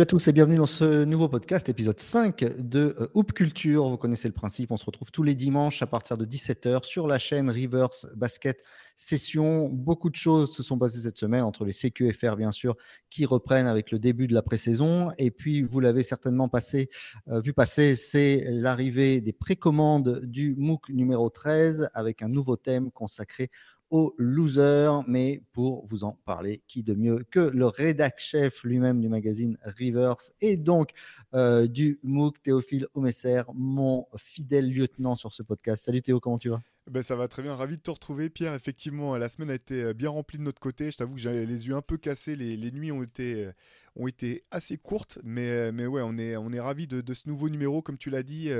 Salut à tous et bienvenue dans ce nouveau podcast, épisode 5 de euh, Hoop Culture. Vous connaissez le principe, on se retrouve tous les dimanches à partir de 17h sur la chaîne Reverse Basket Session. Beaucoup de choses se sont passées cette semaine entre les CQFR bien sûr qui reprennent avec le début de la pré-saison et puis vous l'avez certainement passé, euh, vu passer, c'est l'arrivée des précommandes du MOOC numéro 13 avec un nouveau thème consacré aux losers. Mais pour vous en parler, qui de mieux que le rédac chef lui-même du magazine Reverse et donc euh, du MOOC Théophile Omesser, mon fidèle lieutenant sur ce podcast. Salut Théo, comment tu vas? Ben, ça va très bien, ravi de te retrouver Pierre. Effectivement, la semaine a été euh, bien remplie de notre côté. Je t'avoue que j'avais les yeux un peu cassés, les, les nuits ont été, euh, ont été assez courtes, mais, mais ouais, on est, on est ravis de, de ce nouveau numéro, comme tu l'as dit,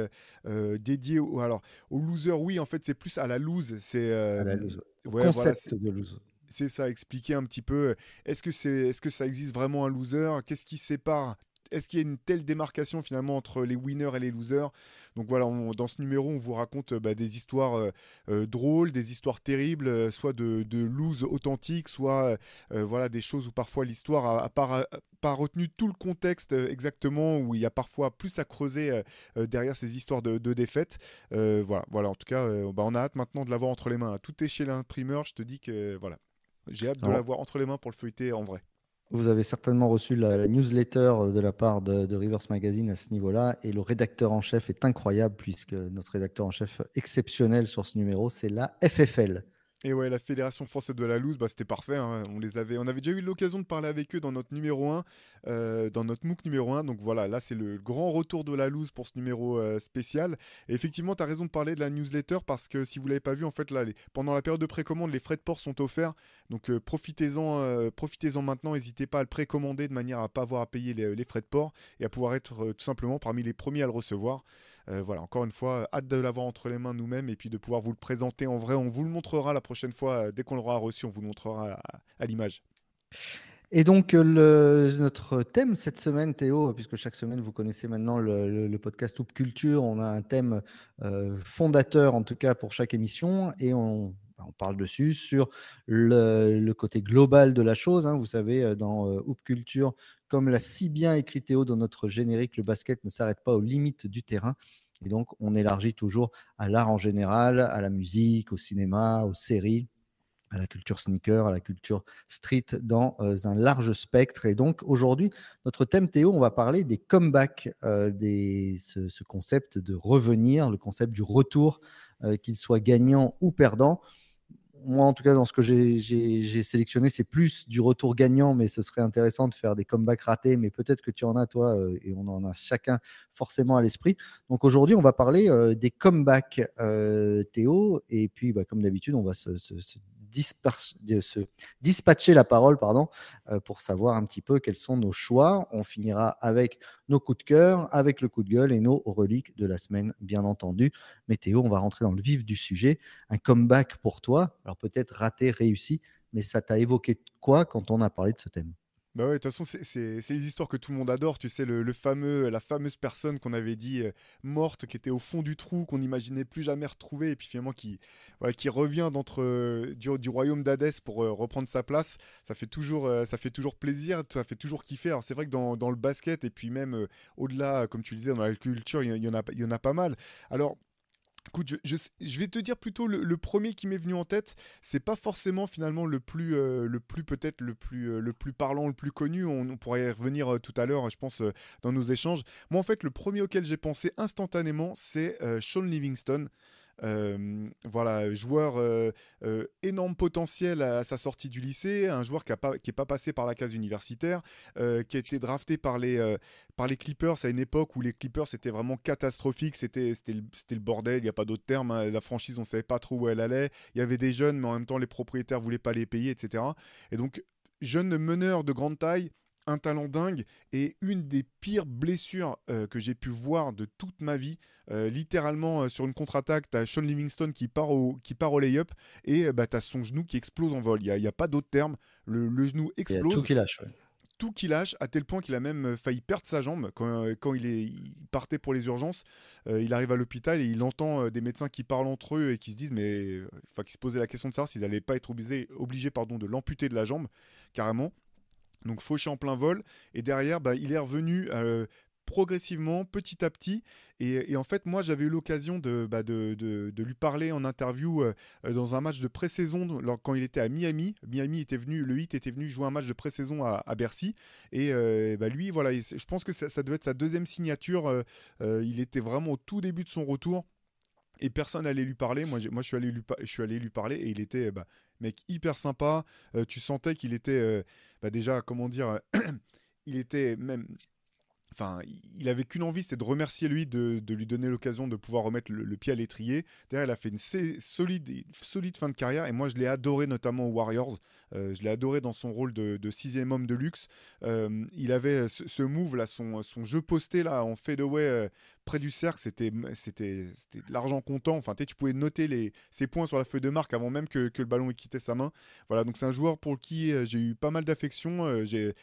dédié au, alors, au loser. Oui, en fait, c'est plus à la lose. C'est concept de lose c'est ça, expliquer un petit peu. Est-ce que, c'est, est-ce que ça existe vraiment un loser? Qu'est-ce qui sépare est-ce qu'il y a une telle démarcation finalement entre les winners et les losers? Donc voilà, dans ce numéro, on vous raconte bah, des histoires euh, euh, drôles, des histoires terribles, euh, soit de, de lose authentiques, soit voilà des choses où parfois l'histoire a, pas, retenu tout le contexte exactement, où il y a parfois plus à creuser derrière ces histoires de, de défaites. voilà, voilà, en tout cas, bah, on a hâte maintenant de l'avoir entre les mains. Tout est chez l'imprimeur, je te dis que voilà, j'ai hâte de l'avoir entre les mains pour le feuilleter en vrai. Vous avez certainement reçu la, newsletter de la part de, de, Rivers Magazine à ce niveau-là. Et le rédacteur en chef est incroyable, puisque notre rédacteur en chef exceptionnel sur ce numéro, c'est la FFL. Et ouais, la Fédération française de la loose, bah, c'était parfait. Hein. On, les avait, on avait déjà eu l'occasion de parler avec eux dans notre numéro 1, euh, dans notre MOOC numéro 1. Donc voilà, là, c'est le grand retour de la loose pour ce numéro euh, spécial. Et effectivement, tu as raison de parler de la newsletter parce que si vous l'avez pas vu, en fait, là, pendant la période de précommande, les frais de port sont offerts. Donc euh, profitez-en profitez-en maintenant. N'hésitez pas à le précommander de manière à pas avoir à payer les, les frais de port et à pouvoir être tout simplement parmi les premiers à le recevoir. Euh, voilà, encore une fois, hâte de l'avoir entre les mains nous-mêmes et puis de pouvoir vous le présenter en vrai. On vous le montrera la prochaine fois, euh, dès qu'on l'aura reçu, on vous le montrera à, l'image. Et donc, le, notre thème cette semaine, Théo, puisque chaque semaine, vous connaissez maintenant le, podcast Hoop Culture, on a un thème euh, fondateur, en tout cas, pour chaque émission, et on, on parle dessus sur le, côté global de la chose. Hein. Vous savez, dans Hoop Culture, comme l'a si bien écrit Théo dans notre générique, le basket ne s'arrête pas aux limites du terrain. Et donc, on élargit toujours à l'art en général, à la musique, au cinéma, aux séries, à la culture sneaker, à la culture street dans euh, un large spectre. Et donc, aujourd'hui, notre thème, Théo, on va parler des comebacks, euh, des, ce, concept de revenir, le concept du retour, euh, qu'il soit gagnant ou perdant moi, en tout cas, dans ce que j'ai sélectionné, c'est plus du retour gagnant, mais ce serait intéressant de faire des comebacks ratés, mais peut-être que tu en as, toi, euh, et on en a chacun forcément à l'esprit. Donc aujourd'hui, on va parler euh, des comebacks, euh, Théo, et puis, bah, comme d'habitude, on va se, dispatcher la parole pardon, euh, pour savoir un petit peu quels sont nos choix. On finira avec nos coups de cœur, avec le coup de gueule et nos reliques de la semaine, bien entendu. Météo, on va rentrer dans le vif du sujet. Un comeback pour toi, alors peut-être raté, réussi, mais ça t'a évoqué quoi quand on a parlé de ce thème? Bah ouais, de toute façon, c'est les histoires que tout le monde adore. Tu sais, le, fameux, la fameuse personne qu'on avait dit euh, morte, qui était au fond du trou, qu'on n'imaginait plus jamais retrouver, et puis finalement qui, qui revient d'entre euh, du, royaume d'Hadès pour euh, reprendre sa place. Ça fait toujours, ça fait toujours plaisir, ça fait toujours kiffer. Alors c'est vrai que dans, dans, le basket et puis même au-delà, comme tu le disais, dans la culture, il y, en a, il y en a pas mal. Alors Écoute, je, vais te dire plutôt le, premier qui m'est venu en tête. C'est pas forcément finalement le plus, euh, le plus peut-être le plus, euh, le plus parlant, le plus connu. On, pourrait y revenir euh, tout à l'heure, je pense, dans nos échanges. Moi, en fait, le premier auquel j'ai pensé instantanément, c'est Sean Livingston. Euh, voilà, joueur euh, euh, énorme potentiel à, sa sortie du lycée, un joueur qui n'est pas, pas passé par la case universitaire, qui a été drafté par les, Clippers à une époque où les Clippers c'était vraiment catastrophique, c'était le, bordel, il n'y a pas d'autre terme, hein. la franchise on ne savait pas trop où elle allait, il y avait des jeunes mais en même temps les propriétaires voulaient pas les payer, etc. Et donc jeune meneur de grande taille, un talent dingue et une des pires blessures euh, que j'ai pu voir de toute ma vie. Euh, littéralement, euh, sur une contre-attaque, tu as Sean Livingston qui part au, qui part au lay-up et bah, tu as son genou qui explose en vol. Il n'y a, a, pas d'autre terme. Le, genou explose. tout qui lâche. Tout qui lâche, à tel point qu'il a même failli perdre sa jambe quand, quand il, est, partait pour les urgences. il arrive à l'hôpital et il entend des médecins qui parlent entre eux et qui se disent, mais enfin, qui se posaient la question de savoir s'ils n'allaient pas être obligés, obligés pardon, de l'amputer de la jambe, carrément. Donc fauché en plein vol. Et derrière, bah, il est revenu euh, progressivement, petit à petit. Et, en fait, moi, j'avais eu l'occasion de, bah, lui parler en interview euh, dans un match de pré-saison quand il était à Miami. Miami était venu, le 8 était venu jouer un match de pré-saison à, Bercy. Et euh, bah, lui, voilà, je pense que ça, devait être sa deuxième signature. il était vraiment au tout début de son retour et personne n'allait lui parler. Moi, moi je, suis allé lui, je suis allé lui parler et il était bah, mec hyper sympa. tu sentais qu'il était bah, déjà, comment dire, il était même Enfin, il avait qu'une envie, c'était de remercier lui, de, lui donner l'occasion de pouvoir remettre le, pied à l'étrier. Derrière, il a fait une solide, solide fin de carrière et moi, je l'ai adoré notamment aux Warriors. Euh, je l'ai adoré dans son rôle de, sixième homme de luxe. Euh, il avait ce, move là, son, jeu posté là en fadeaway euh, près du cercle, c'était de l'argent comptant. Enfin, tu pouvais noter ses points sur la feuille de marque avant même que, le ballon ait quitté sa main. Voilà, donc c'est un joueur pour qui j'ai eu pas mal d'affection. j'ai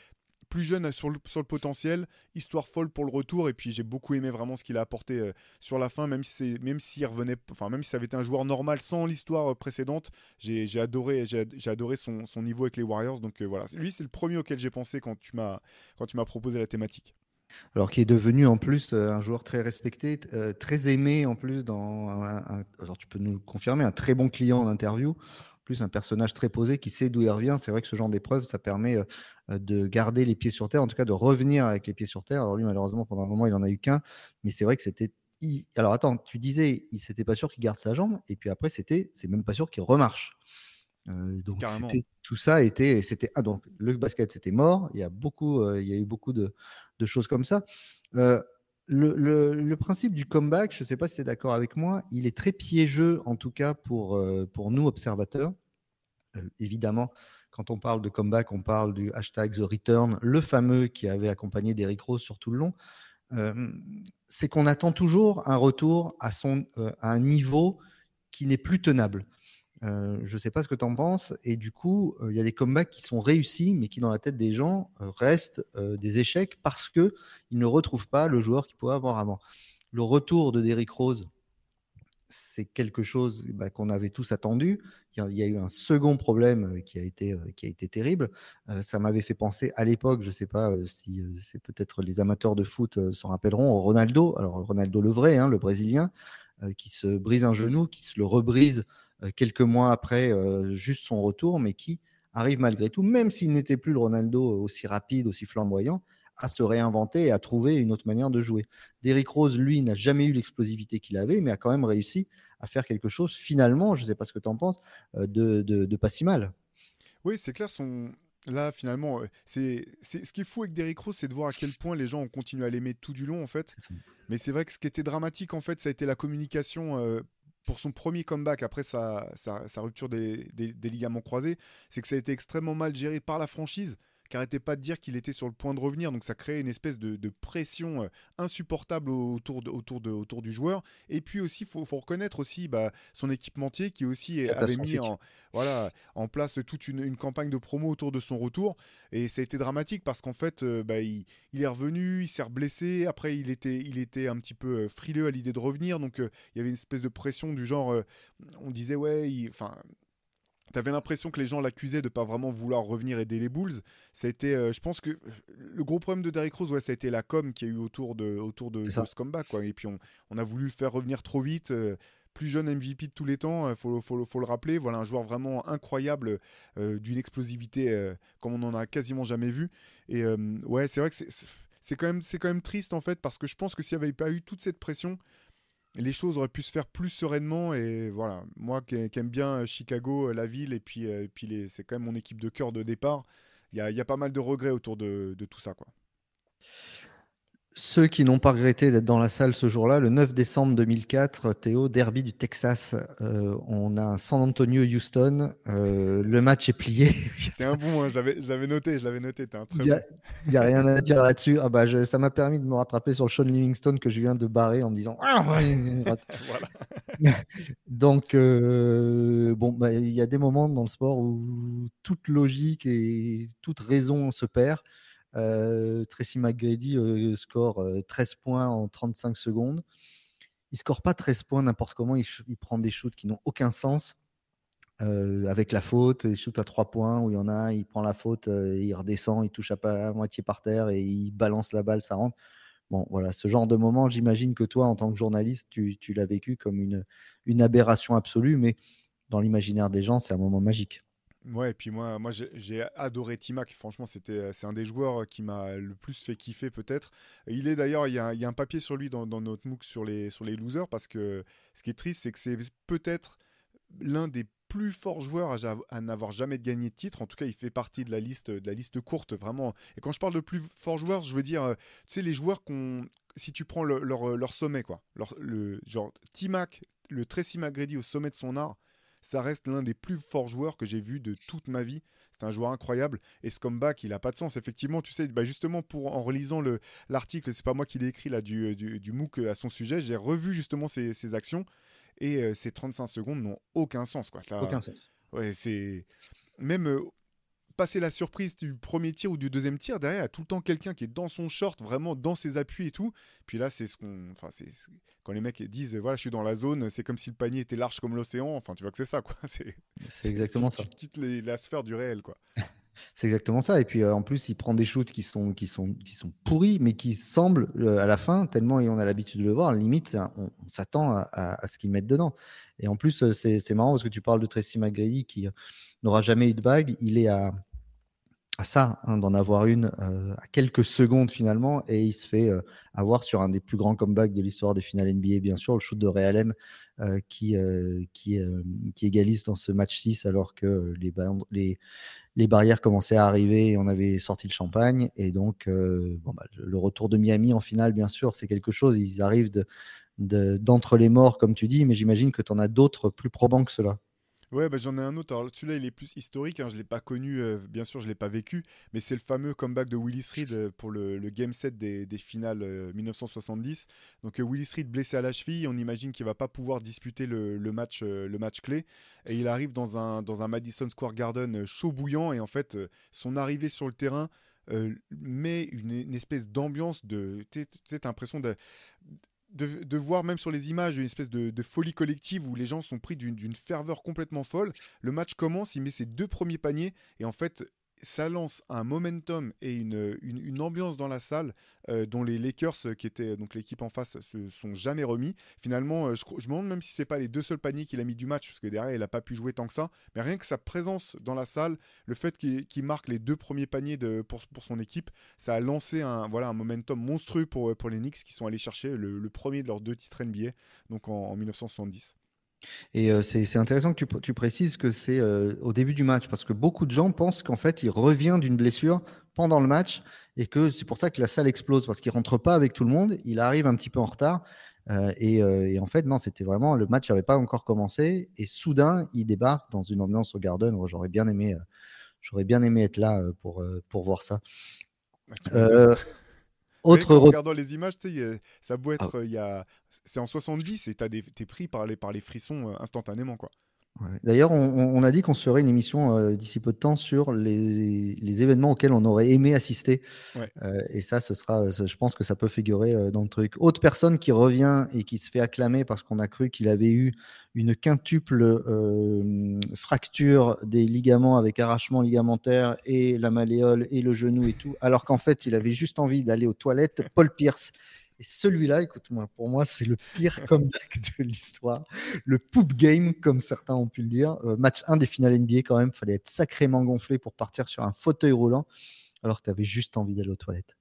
plus jeune sur le, potentiel, histoire folle pour le retour, et puis j'ai beaucoup aimé vraiment ce qu'il a apporté euh, sur la fin, même si même s'il revenait, enfin même ça avait été un joueur normal sans l'histoire euh, précédente, j'ai adoré, j'ai adoré son, son, niveau avec les Warriors, donc euh, voilà, lui c'est le premier auquel j'ai pensé quand tu m'as quand tu m'as proposé la thématique. Alors qui est devenu en plus un joueur très respecté, très aimé en plus dans, alors tu peux nous confirmer, un très bon client en interview plus un personnage très posé qui sait d'où il revient. C'est vrai que ce genre d'épreuve, ça permet euh, de garder les pieds sur terre, en tout cas de revenir avec les pieds sur terre. Alors lui, malheureusement, pendant un moment, il en a eu qu'un, mais c'est vrai que c'était. Alors attends, tu disais, il s'était pas sûr qu'il garde sa jambe, et puis après, c'était, c'est même pas sûr qu'il remarche. Euh, donc tout ça était, c'était ah, donc le basket c'était mort. Il y a beaucoup, euh, il y a eu beaucoup de, choses comme ça. Le, principe du comeback, je ne sais pas si tu es d'accord avec moi, il est très piégeux en tout cas pour, pour nous observateurs. évidemment, quand on parle de comeback, on parle du hashtag The Return, le fameux qui avait accompagné Derrick Rose sur tout le long. Euh, c'est qu'on attend toujours un retour à, son, euh, à un niveau qui n'est plus tenable. Euh, je ne sais pas ce que tu en penses. Et du coup, il y a des comebacks qui sont réussis, mais qui, dans la tête des gens, restent des échecs parce qu'ils ne retrouvent pas le joueur qu'ils pouvaient avoir avant. Le retour de Derrick Rose, c'est quelque chose bah, qu'on avait tous attendu. Il y a eu un second problème qui a été, qui a été terrible. ça m'avait fait penser à l'époque, je ne sais pas si c'est peut-être les amateurs de foot s'en rappelleront, Ronaldo. Alors Ronaldo le vrai, hein, le Brésilien, qui se brise un genou, qui se le rebrise quelques mois après juste son retour, mais qui arrive malgré tout, même s'il n'était plus le Ronaldo aussi rapide, aussi flamboyant, à se réinventer et à trouver une autre manière de jouer. Derrick Rose, lui, n'a jamais eu l'explosivité qu'il avait, mais a quand même réussi à faire quelque chose, finalement, je ne sais pas ce que tu en penses, euh, de, de, pas si mal. Oui, c'est clair, son, là finalement euh, c'est ce qui est fou avec Derrick Rose c'est de voir à quel point les gens ont continué à l'aimer tout du long en fait mais c'est vrai que ce qui était dramatique en fait ça a été la communication euh, pour son premier comeback après sa, rupture des, ligaments croisés c'est que ça a été extrêmement mal géré par la franchise qui n'arrêtait pas de dire qu'il était sur le point de revenir. Donc ça créait une espèce de, pression euh, insupportable autour, de, autour, de, autour du joueur. Et puis aussi, il faut, reconnaître aussi bah, son équipementier qui aussi avait mis en, voilà, en place toute une, campagne de promo autour de son retour. Et ça a été dramatique parce qu'en fait, euh, bah, il, est revenu, il s'est blessé. Après, il était, il était un petit peu euh, frileux à l'idée de revenir. Donc il y avait une espèce de pression du genre, on disait, ouais, enfin T'avais l'impression que les gens l'accusaient de pas vraiment vouloir revenir aider les Bulls. Été, euh, je pense que le gros problème de Derrick Rose, ouais, ça a été la com qui a eu autour de, autour de, ce comeback. Quoi. Et puis on, on, a voulu le faire revenir trop vite. Euh, plus jeune MVP de tous les temps, il euh, faut, faut, faut, le rappeler. Voilà un joueur vraiment incroyable, d'une explosivité comme on n'en a quasiment jamais vu. Et ouais, c'est vrai que c'est quand, même, quand même triste en fait, parce que je pense que s'il n'y avait pas eu toute cette pression, les choses auraient pu se faire plus sereinement. Et voilà, moi qui, aime bien euh, Chicago, euh, la ville, et puis, euh, puis c'est quand même mon équipe de cœur de départ, il y a, pas mal de regrets autour de, de tout ça. Quoi. Ceux qui n'ont pas regretté d'être dans la salle ce jour-là, le 9 décembre 2004, Théo, derby du Texas. Euh, on a un San Antonio-Houston. Euh, le match est plié. T'es un bon, hein, je l'avais noté, je l'avais noté. Il n'y a, rien à dire là-dessus. Ah bah, ça m'a permis de me rattraper sur le Sean Livingstone que je viens de barrer en disant. Ah, Donc, euh, bon, bah, il y a des moments dans le sport où toute logique et toute raison se perd. Euh, Tracy McGrady euh, score 13 euh, points en 35 secondes. Il score pas 13 points n'importe comment, il, prend des shoots qui n'ont aucun sens. avec la faute, il shoot à trois points où il y en a, il prend la faute, il redescend, il touche à, moitié par terre et il balance la balle, ça rentre. Bon, voilà, ce genre de moment, j'imagine que toi, en tant que journaliste, tu, l'as vécu comme une aberration absolue, mais dans l'imaginaire des gens, c'est un moment magique. Ouais, et puis moi, moi j'ai adoré Timac. Franchement, c'était c'est un des joueurs qui m'a le plus fait kiffer peut-être. Il est d'ailleurs, il y, a, un papier sur lui dans, dans, notre MOOC sur les, sur les losers parce que ce qui est triste, c'est que c'est peut-être l'un des plus forts joueurs à, n'avoir jamais gagné de titre. En tout cas, il fait partie de la liste, de la liste courte, vraiment. Et quand je parle de plus forts joueurs, je veux dire, euh, tu sais, les joueurs qu'on. Si tu prends leur, leur, sommet, quoi. Leur, le, genre, Timac, le Tracy McGrady au sommet de son art, ça reste l'un des plus forts joueurs que j'ai vu de toute ma vie. C'est un joueur incroyable. Et ce comeback, il n'a pas de sens. Effectivement, tu sais, bah justement, pour, en relisant l'article, c'est pas moi qui l'ai écrit là, du, du, du, MOOC à son sujet, j'ai revu justement ses, ses actions. Et ces 35 secondes n'ont aucun sens. Quoi. aucun sens. Ouais, c'est. Même passer la surprise du premier tir ou du deuxième tir, derrière, il y a tout le temps quelqu'un qui est dans son short, vraiment dans ses appuis et tout. Puis là, c'est ce qu'on. Enfin, c'est quand les mecs disent voilà, je suis dans la zone, c'est comme si le panier était large comme l'océan. Enfin, tu vois que c'est ça, quoi. C'est exactement ça. Tu quittes la sphère du réel, quoi. C'est exactement ça. Et puis en plus, il prend des shoots qui sont, qui sont, qui sont pourris, mais qui semblent à la fin, tellement on a l'habitude de le voir, limite, on, s'attend à, ce qu'ils mettent dedans. Et en plus, c'est marrant parce que tu parles de Tracy McGrady qui n'aura jamais eu de bague. Il est à, à ça, hein, d'en avoir une à quelques secondes finalement, et il se fait avoir sur un des plus grands comebacks de l'histoire des finales NBA, bien sûr, le shoot de Ray Allen qui, qui, égalise dans ce match 6 alors que les, barrières commençaient à arriver et on avait sorti le champagne. Et donc, euh, bah, le retour de Miami en finale, bien sûr, c'est quelque chose. Ils arrivent d'entre les morts, comme tu dis, mais j'imagine que tu en as d'autres plus probants que cela. Ouais, bah, j'en ai un autre. Alors celui-là, il est plus historique. Hein. Je ne l'ai pas connu, euh, bien sûr, je ne l'ai pas vécu. Mais c'est le fameux comeback de Willis Reed euh, pour le, game set des, finales 1970. Euh, Donc Willis Reed blessé à la cheville. On imagine qu'il va pas pouvoir disputer le, match, le match clé. Et il arrive dans un, dans un Madison Square Garden chaud bouillant. Et en fait, son arrivée sur le terrain. met une, espèce d'ambiance de. Tu sais, l'impression de, de, voir même sur les images une espèce de, folie collective où les gens sont pris d'une ferveur complètement folle. Le match commence, il met ses deux premiers paniers et en fait ça lance un momentum et une, une, ambiance dans la salle euh, dont les Lakers, euh, qui étaient donc l'équipe en face, se sont jamais remis. Finalement, euh, je, je, me demande même si c'est pas les deux seuls paniers qu'il a mis du match, parce que derrière, il n'a pas pu jouer tant que ça. Mais rien que sa présence dans la salle, le fait qu'il marque les deux premiers paniers de, pour, pour, son équipe, ça a lancé un, voilà, un momentum monstrueux pour, pour les Knicks qui sont allés chercher le, premier de leurs deux titres NBA, donc en 1970. Et c'est intéressant que tu, tu précises que c'est au début du match, parce que beaucoup de gens pensent qu'en fait, il revient d'une blessure pendant le match et que c'est pour ça que la salle explose, parce qu'il rentre pas avec tout le monde, il arrive un petit peu en retard. Et, et, en fait, non, c'était vraiment le match n'avait pas encore commencé et soudain, il débarque dans une ambiance au Garden. J'aurais bien aimé, j'aurais bien aimé être là pour, pour voir ça. Autre en regardant les images, ça peut être, ah. il y a, c'est en 70 et t'es pris par les, par les frissons euh, instantanément, quoi. D'ailleurs, on, a dit qu'on serait une émission euh, d'ici peu de temps sur les, événements auxquels on aurait aimé assister. Euh, et ça, ce sera, je pense que ça peut figurer euh, dans le truc. Autre personne qui revient et qui se fait acclamer parce qu'on a cru qu'il avait eu une quintuple fracture des ligaments avec arrachement ligamentaire et la malléole et le genou et tout, alors qu'en fait, il avait juste envie d'aller aux toilettes. Paul Pierce et celui-là, écoute-moi, pour moi, c'est le pire comeback de l'histoire. Le poop game, comme certains ont pu le dire. Euh, match 1 des finales NBA, quand même, fallait être sacrément gonflé pour partir sur un fauteuil roulant, alors que tu avais juste envie d'aller aux toilettes.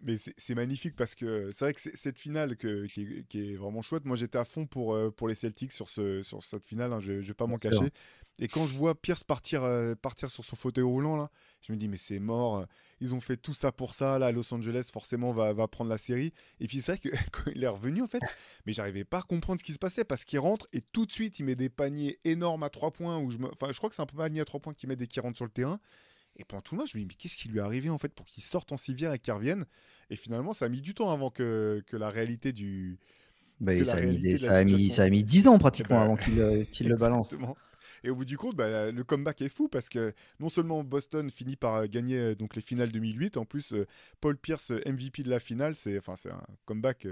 Mais c'est magnifique parce que c'est vrai que cette finale que, qui, est, vraiment chouette. Moi, j'étais à fond pour, euh, pour les Celtics sur, ce, sur cette finale, hein, je ne vais pas m'en cacher. Et quand je vois Pierce partir, euh, partir sur son fauteuil roulant, là, je me dis, mais c'est mort. Ils ont fait tout ça pour ça. Là, Los Angeles, forcément, va, va prendre la série. Et puis, c'est vrai que quand il est revenu, en fait, mais j'arrivais pas à comprendre ce qui se passait parce qu'il rentre et tout de suite, il met des paniers énormes à trois points. Où je, me... enfin, je crois que c'est un peu panier à trois points qu'il met dès qu'il rentre sur le terrain. Et pendant tout le match, je me dis, mais qu'est-ce qui lui est arrivé en fait pour qu'il sorte en civière et qu'il revienne? Et finalement, ça a mis du temps avant que, que la réalité du. Bah, ça, a mis, ça, a mis, ça, a mis, 10 ans pratiquement avant qu'il euh, le balance. Et au bout du compte, bah, le comeback est fou parce que non seulement Boston finit par euh, gagner euh, donc les finales 2008, en plus Paul Pierce MVP de la finale, c'est enfin c'est un comeback,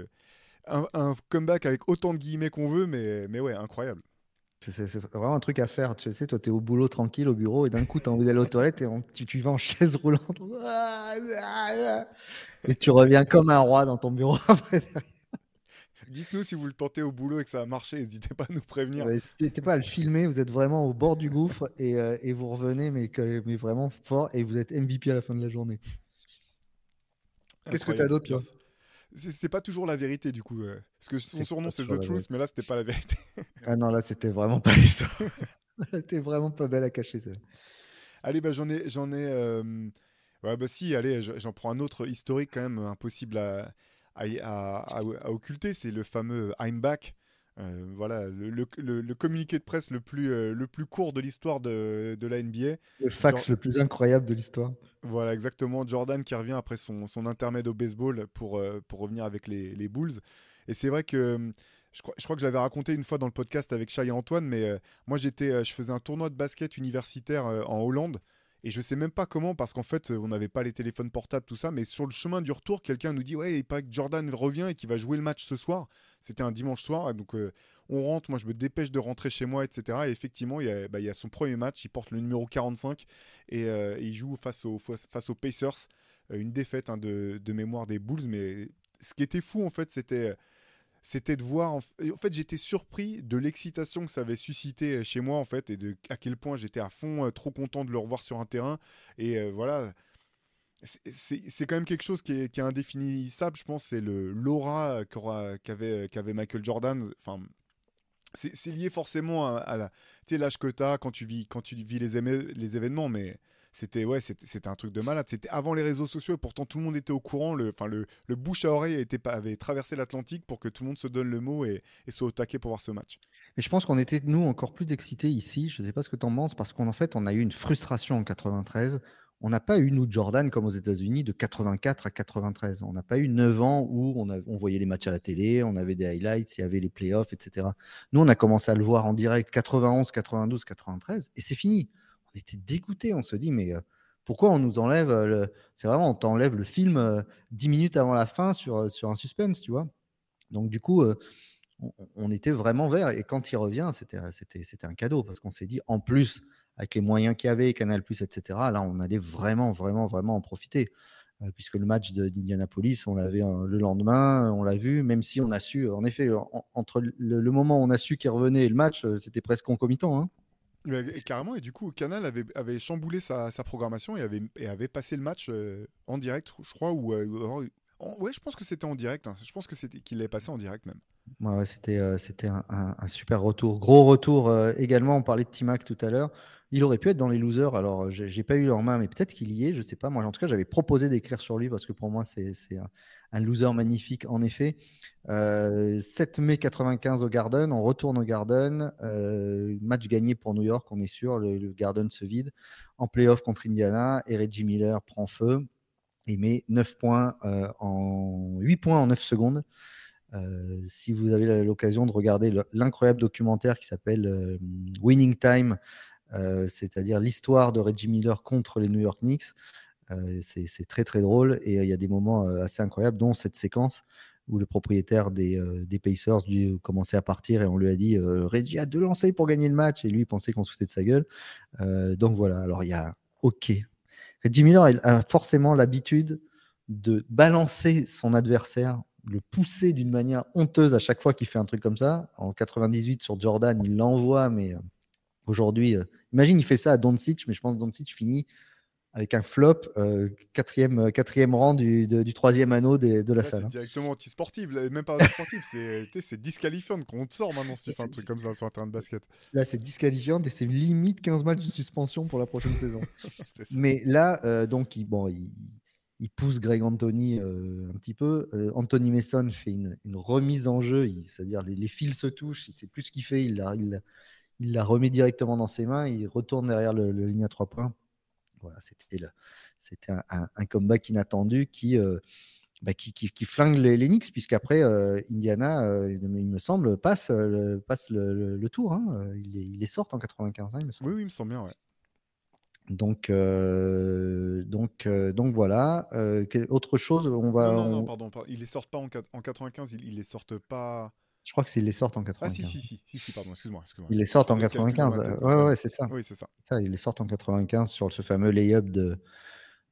un, un, comeback avec autant de guillemets qu'on veut, mais mais ouais incroyable. C'est vraiment un truc à faire. Tu sais, toi, tu es au boulot tranquille, au bureau, et d'un coup, tu as envie d'aller aux toilettes et tu, tu vas en chaise roulante. Et tu reviens comme un roi dans ton bureau après. Dites-nous si vous le tentez au boulot et que ça a marché, n'hésitez pas à nous prévenir. N'hésitez pas à le filmer, vous êtes vraiment au bord du gouffre et, euh, et vous revenez, mais, mais, vraiment fort, et vous êtes MVP à la fin de la journée. Qu'est-ce que tu as d'autre, c'est pas toujours la vérité du coup. Euh, parce que son surnom c'est The Truth, mais là c'était pas la vérité. ah non, là c'était vraiment pas l'histoire. c'était vraiment pas belle à cacher ça. Allez, bah, j'en ai. J'en ai euh, Ouais, bah si, allez, j'en prends un autre historique quand même impossible à, à, à, occulter. C'est le fameux I'm back. Euh, voilà, le, le, le, communiqué de presse le plus, le plus court de l'histoire de, de, la NBA. Le fax le plus incroyable de l'histoire. Voilà, exactement. Jordan qui revient après son, son intermède au baseball pour, euh, pour revenir avec les, les Bulls. Et c'est vrai que hum, je crois, je crois que je l'avais raconté une fois dans le podcast avec Chai et Antoine, mais euh, moi j'étais, euh, je faisais un tournoi de basket universitaire en Hollande. Et je sais même pas comment, parce qu'en fait, on n'avait pas les téléphones portables, tout ça. Mais sur le chemin du retour, quelqu'un nous dit Ouais, il paraît que Jordan revient et qu'il va jouer le match ce soir. C'était un dimanche soir. Donc, on rentre. Moi, je me dépêche de rentrer chez moi, etc. Et effectivement, il y a, bah, il y a son premier match. Il porte le numéro 45 et, il joue face, au, face aux Pacers. une défaite hein, de, de, mémoire des Bulls. Mais ce qui était fou, en fait, c'était c'était de voir. En, fait, j'étais surpris de l'excitation que ça avait suscité euh, chez moi, en fait, et de à quel point j'étais à fond, euh, trop content de le revoir sur un terrain. Et euh, voilà. C'est quand même quelque chose qui est, qui est indéfinissable, je pense. C'est l'aura qu'avait qu Michael Jordan. Enfin, c'est lié forcément à, à l'âge que tu as quand tu vis, quand tu vis les, les événements, mais c'était ouais, c'était un truc de malade. C'était avant les réseaux sociaux et pourtant tout le monde était au courant. Le, enfin, le, bouche à oreille était, avait traversé l'Atlantique pour que tout le monde se donne le mot et, soit au taquet pour voir ce match. Et je pense qu'on était, nous, encore plus excités ici. Je ne sais pas ce que tu en penses, parce qu'en fait, on a eu une frustration en 93. On n'a pas eu, nous, Jordan, comme aux États-Unis, de 84 à 93. On n'a pas eu 9 ans où on, on, voyait les matchs à la télé, on avait des highlights, il y avait les playoffs, etc. Nous, on a commencé à le voir en direct 91, 92, 93, et c'est fini on était dégoûté. On se dit, mais pourquoi on nous enlève le... C'est vraiment, on t'enlève le film dix minutes avant la fin sur, sur un suspense, tu vois. Donc, du coup, on, était vraiment vert. Et quand il revient, c'était un cadeau parce qu'on s'est dit, en plus, avec les moyens qu'il y avait, Canal, etc., là, on allait vraiment, vraiment, vraiment en profiter. puisque le match d'Indianapolis, on l'avait le lendemain, on l'a vu, même si on a su, en effet, entre le, moment où on a su qu'il revenait et le match, c'était presque concomitant. Hein carrément, et du coup, Canal avait, avait chamboulé sa, sa, programmation et avait, et avait passé le match euh, en direct, je crois, ou euh, ouais, je pense que c'était en direct. Hein. Je pense que c'était qu'il l'avait passé en direct même. Ouais, c'était euh, c'était un, un, super retour, gros retour également. On parlait de Timac tout à l'heure. Il aurait pu être dans les losers. Alors, j'ai pas eu leur main, mais peut-être qu'il y est. Je sais pas. Moi, en tout cas, j'avais proposé d'écrire sur lui parce que pour moi, c'est un, loser magnifique en effet. 7 euh, mai 95 au Garden, on retourne au Garden, euh, match gagné pour New York, on est sûr, le, Garden se vide. En playoff contre Indiana, et Reggie Miller prend feu et met 9 points euh, en 8 points en 9 secondes. si vous avez l'occasion de regarder l'incroyable documentaire qui s'appelle Winning Time, c'est-à-dire l'histoire de Reggie Miller contre les New York Knicks, c'est très très drôle et il y a des moments assez incroyables, dont cette séquence où le propriétaire des, des Pacers lui commençait à partir et on lui a dit Reggie a deux lancers pour gagner le match et lui il pensait qu'on se foutait de sa gueule. donc voilà, alors il y a OK. Reggie Miller a forcément l'habitude de balancer son adversaire, le pousser d'une manière honteuse à chaque fois qu'il fait un truc comme ça. En 98 sur Jordan, il l'envoie, mais aujourd'hui, imagine il fait ça à Doncic, mais je pense que Doncic finit avec un flop, euh, quatrième, euh, quatrième rang du, du troisième anneau de la salle. C'est hein. directement anti-sportif, même pas anti-sportif, c'est disqualifiant qu'on te sort maintenant si tu fais un truc comme ça sur un terrain de basket. Là, c'est disqualifiant et c'est limite 15 matchs de suspension pour la prochaine saison. Mais là, euh, donc, il, bon, il, il, pousse Greg Anthony un petit peu. Anthony Mason fait une, une, remise en jeu, c'est-à-dire les, les, fils se touchent, il sait plus ce qu'il fait, il il, il la remet directement dans ses mains, il retourne derrière le, le ligne à trois points voilà, c'était c'était un, un, comeback inattendu qui, euh, bah, qui, qui, flingue les, les Knicks, puisqu'après, euh, Indiana, euh, il me semble, passe, le, passe le, le, tour. Hein. Il, les, il, les, sort en 95, hein, il me semble. Oui, oui, il me semble bien, ouais. Donc, donc, donc voilà. autre chose, on va. Non, non, non, pardon, Ils les sortent pas en, en 95, ils, ils les sortent pas. Je crois que c'est les sortent en 95. Ah si, si, si, si, pardon, excuse-moi. Excuse ils les sortent en 95. ouais, ouais, c'est ça. Oui, c'est ça. ça. Ils les sortent en 95 sur ce fameux lay-up de,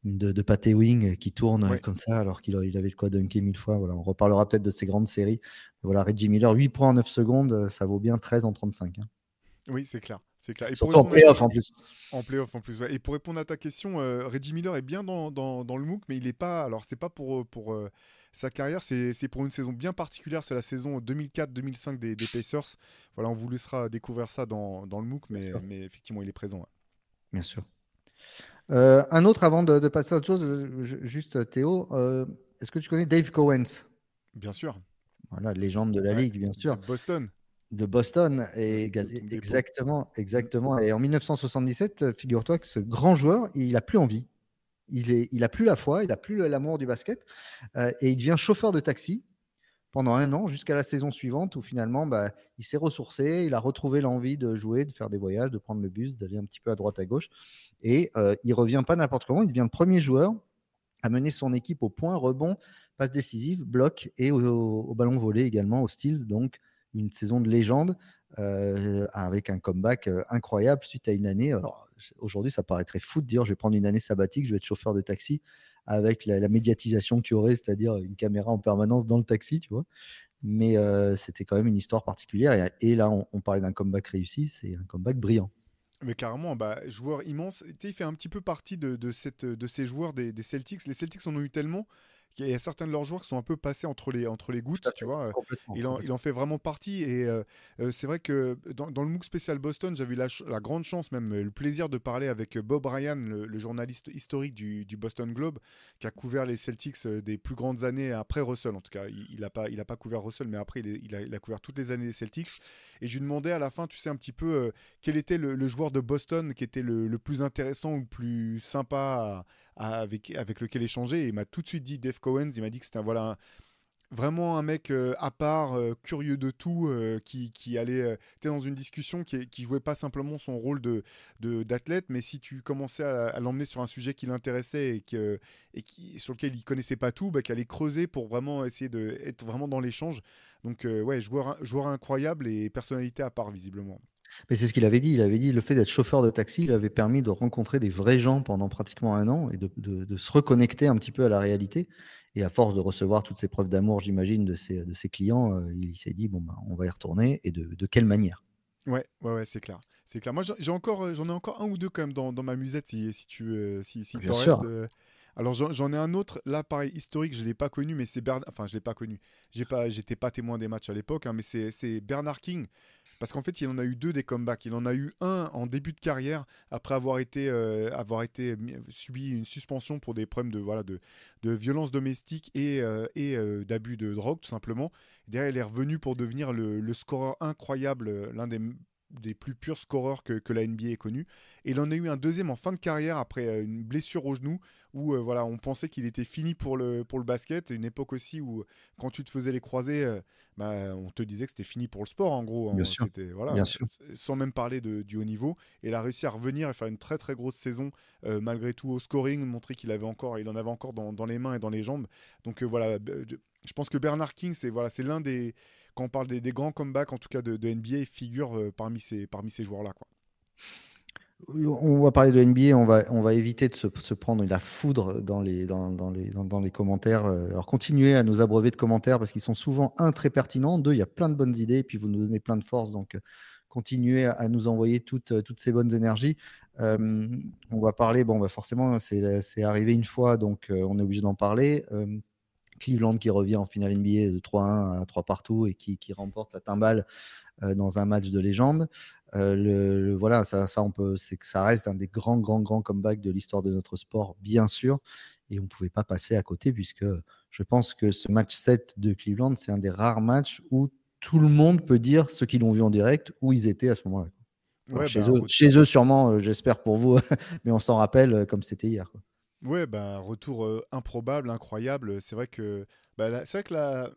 de, de Wing qui tourne comme ça, alors qu'il avait de quoi dunker mille fois. Voilà, on reparlera peut-être de ces grandes séries. Voilà, Reggie Miller, 8 points en 9 secondes, ça vaut bien 13 en 35. Hein. Oui, c'est clair. C'est clair. Et Surtout en playoff en plus. En playoff en plus. Et pour répondre à ta question, euh, Reggie Miller est bien dans, dans, dans, le MOOC, mais il n'est pas. Alors, c'est pas pour, pour euh, sa carrière, c'est pour une saison bien particulière. C'est la saison 2004-2005 des, des, Pacers. Voilà, on vous laissera découvrir ça dans, dans le MOOC, mais, mais effectivement, il est présent. Bien sûr. Euh, un autre avant de, passer à autre chose, juste Théo, est-ce que tu connais Dave Cowens? Bien sûr. Voilà, légende de la ligue, bien sûr. Boston de Boston. Et exactement, exactement. Et en 1977, figure-toi que ce grand joueur, il a plus envie. Il, est, il a plus la foi, il a plus l'amour du basket. Euh, et il devient chauffeur de taxi pendant un an jusqu'à la saison suivante où finalement bah, il s'est ressourcé, il a retrouvé l'envie de jouer, de faire des voyages, de prendre le bus, d'aller un petit peu à droite à gauche. Et euh, il revient pas n'importe comment, il devient le premier joueur à mener son équipe au point, rebond, passe décisive, bloc et au, au ballon volé également, au Steels. Donc une saison de légende euh, avec un comeback euh, incroyable suite à une année. Alors aujourd'hui, ça paraîtrait fou de dire je vais prendre une année sabbatique, je vais être chauffeur de taxi avec la, médiatisation qu'il y aurait, c'est-à-dire une caméra en permanence dans le taxi, tu vois. Mais euh, c'était quand même une histoire particulière. Et, là, on, parlait d'un comeback réussi, c'est un comeback brillant. Mais carrément, bah, joueur immense. Il fait un petit peu partie de, ces joueurs des Celtics. Les Celtics en ont eu tellement il y a certains de leurs joueurs qui sont un peu passés entre les, entre les gouttes, tu vois. Il en, il en, fait vraiment partie. Et euh, euh, c'est vrai que dans, le MOOC spécial Boston, j'avais eu la, la, grande chance, même le plaisir de parler avec Bob Ryan, le, journaliste historique du, du, Boston Globe, qui a couvert les Celtics euh, des plus grandes années après Russell. En tout cas, il n'a pas, il a pas couvert Russell, mais après, il, a, il, a, couvert toutes les années des Celtics. Et je lui demandais à la fin, tu sais, un petit peu quel était le, joueur de Boston qui était le, le, plus intéressant ou le plus sympa à avec, avec lequel échanger. Et il m'a tout de suite dit Dave Cowens. Il m'a dit que c'était un, voilà, vraiment un mec euh, à part, euh, curieux de tout, euh, qui, qui, allait. tu dans une discussion qui, qui jouait pas simplement son rôle de, d'athlète, mais si tu commençais à, l'emmener sur un sujet qui l'intéressait et, que, et qui, sur lequel il connaissait pas tout, bah, qu'il allait creuser pour vraiment essayer d'être vraiment dans l'échange. Donc, ouais, joueur, joueur incroyable et personnalité à part, visiblement. Mais c'est ce qu'il avait dit. Il avait dit le fait d'être chauffeur de taxi il avait permis de rencontrer des vrais gens pendant pratiquement un an et de, se reconnecter un petit peu à la réalité. Et à force de recevoir toutes ces preuves d'amour, j'imagine, de ses, de ses clients, euh, il s'est dit bon, ben, on va y retourner et de, quelle manière? Ouais, ouais, ouais c'est clair. C'est clair. Moi, j'ai encore, euh, j'en ai encore un ou deux quand même dans, ma musette si, si tu, euh, si, si Bien sûr. Alors j'en ai un autre, là pareil, historique, je ne l'ai pas connu, mais c'est Bernard... Enfin, je l'ai pas connu. J'étais pas, pas témoin des matchs à l'époque, hein, mais c'est Bernard King. Parce qu'en fait, il en a eu deux des comebacks. Il en a eu un en début de carrière après avoir été, euh, subi une suspension pour des problèmes de, voilà, de, violence domestique et, euh, euh, d'abus de drogue, tout simplement. Derrière, il est revenu pour devenir le, le scoreur incroyable, l'un des des plus purs scoreurs que, que, la NBA ait connu. Et il en a eu un deuxième en fin de carrière après euh, une blessure au genou où euh, voilà, on pensait qu'il était fini pour le, pour le basket. Une époque aussi où quand tu te faisais les croisés, euh, bah, on te disait que c'était fini pour le sport en gros. Hein. Bien, sûr. Voilà, Bien sûr. Sans même parler de, du haut niveau. Et il a réussi à revenir et faire une très très grosse saison malgré tout au scoring, montrer qu'il avait encore, il en avait encore dans, dans, les mains et dans les jambes. Donc voilà, je pense que Bernard King, c'est voilà, c'est l'un des quand on parle des, grands comebacks, en tout cas de, NBA, figure euh, parmi ces, parmi ces joueurs-là. On va parler de NBA, on va, on va éviter de se, se prendre la foudre dans les, dans, dans les, dans, les commentaires. Euh, alors continuez à nous abreuver de commentaires parce qu'ils sont souvent, un, très pertinents, deux, il y a plein de bonnes idées, et puis vous nous donnez plein de force, donc euh, continuez à, nous envoyer toutes, toutes ces bonnes énergies. on va parler, bon, bah forcément, c'est arrivé une fois, donc on est obligé d'en parler. Cleveland qui revient en finale NBA de 3-1 à 3 partout et qui, remporte la timbale euh, dans un match de légende. Euh, le, voilà, ça, ça, on peut, c'est que ça reste un des grands, grands, grands comebacks de l'histoire de notre sport, bien sûr. Et on ne pouvait pas passer à côté puisque je pense que ce match 7 de Cleveland, c'est un des rares matchs où tout le monde peut dire ceux qui l'ont vu en direct où ils étaient à ce moment-là. chez, bah, eux, chez, eux, sûrement, euh, j'espère pour vous, mais on s'en rappelle comme c'était hier. Quoi. Ouais, bah, retour improbable, incroyable. C'est vrai que, bah, c'est vrai que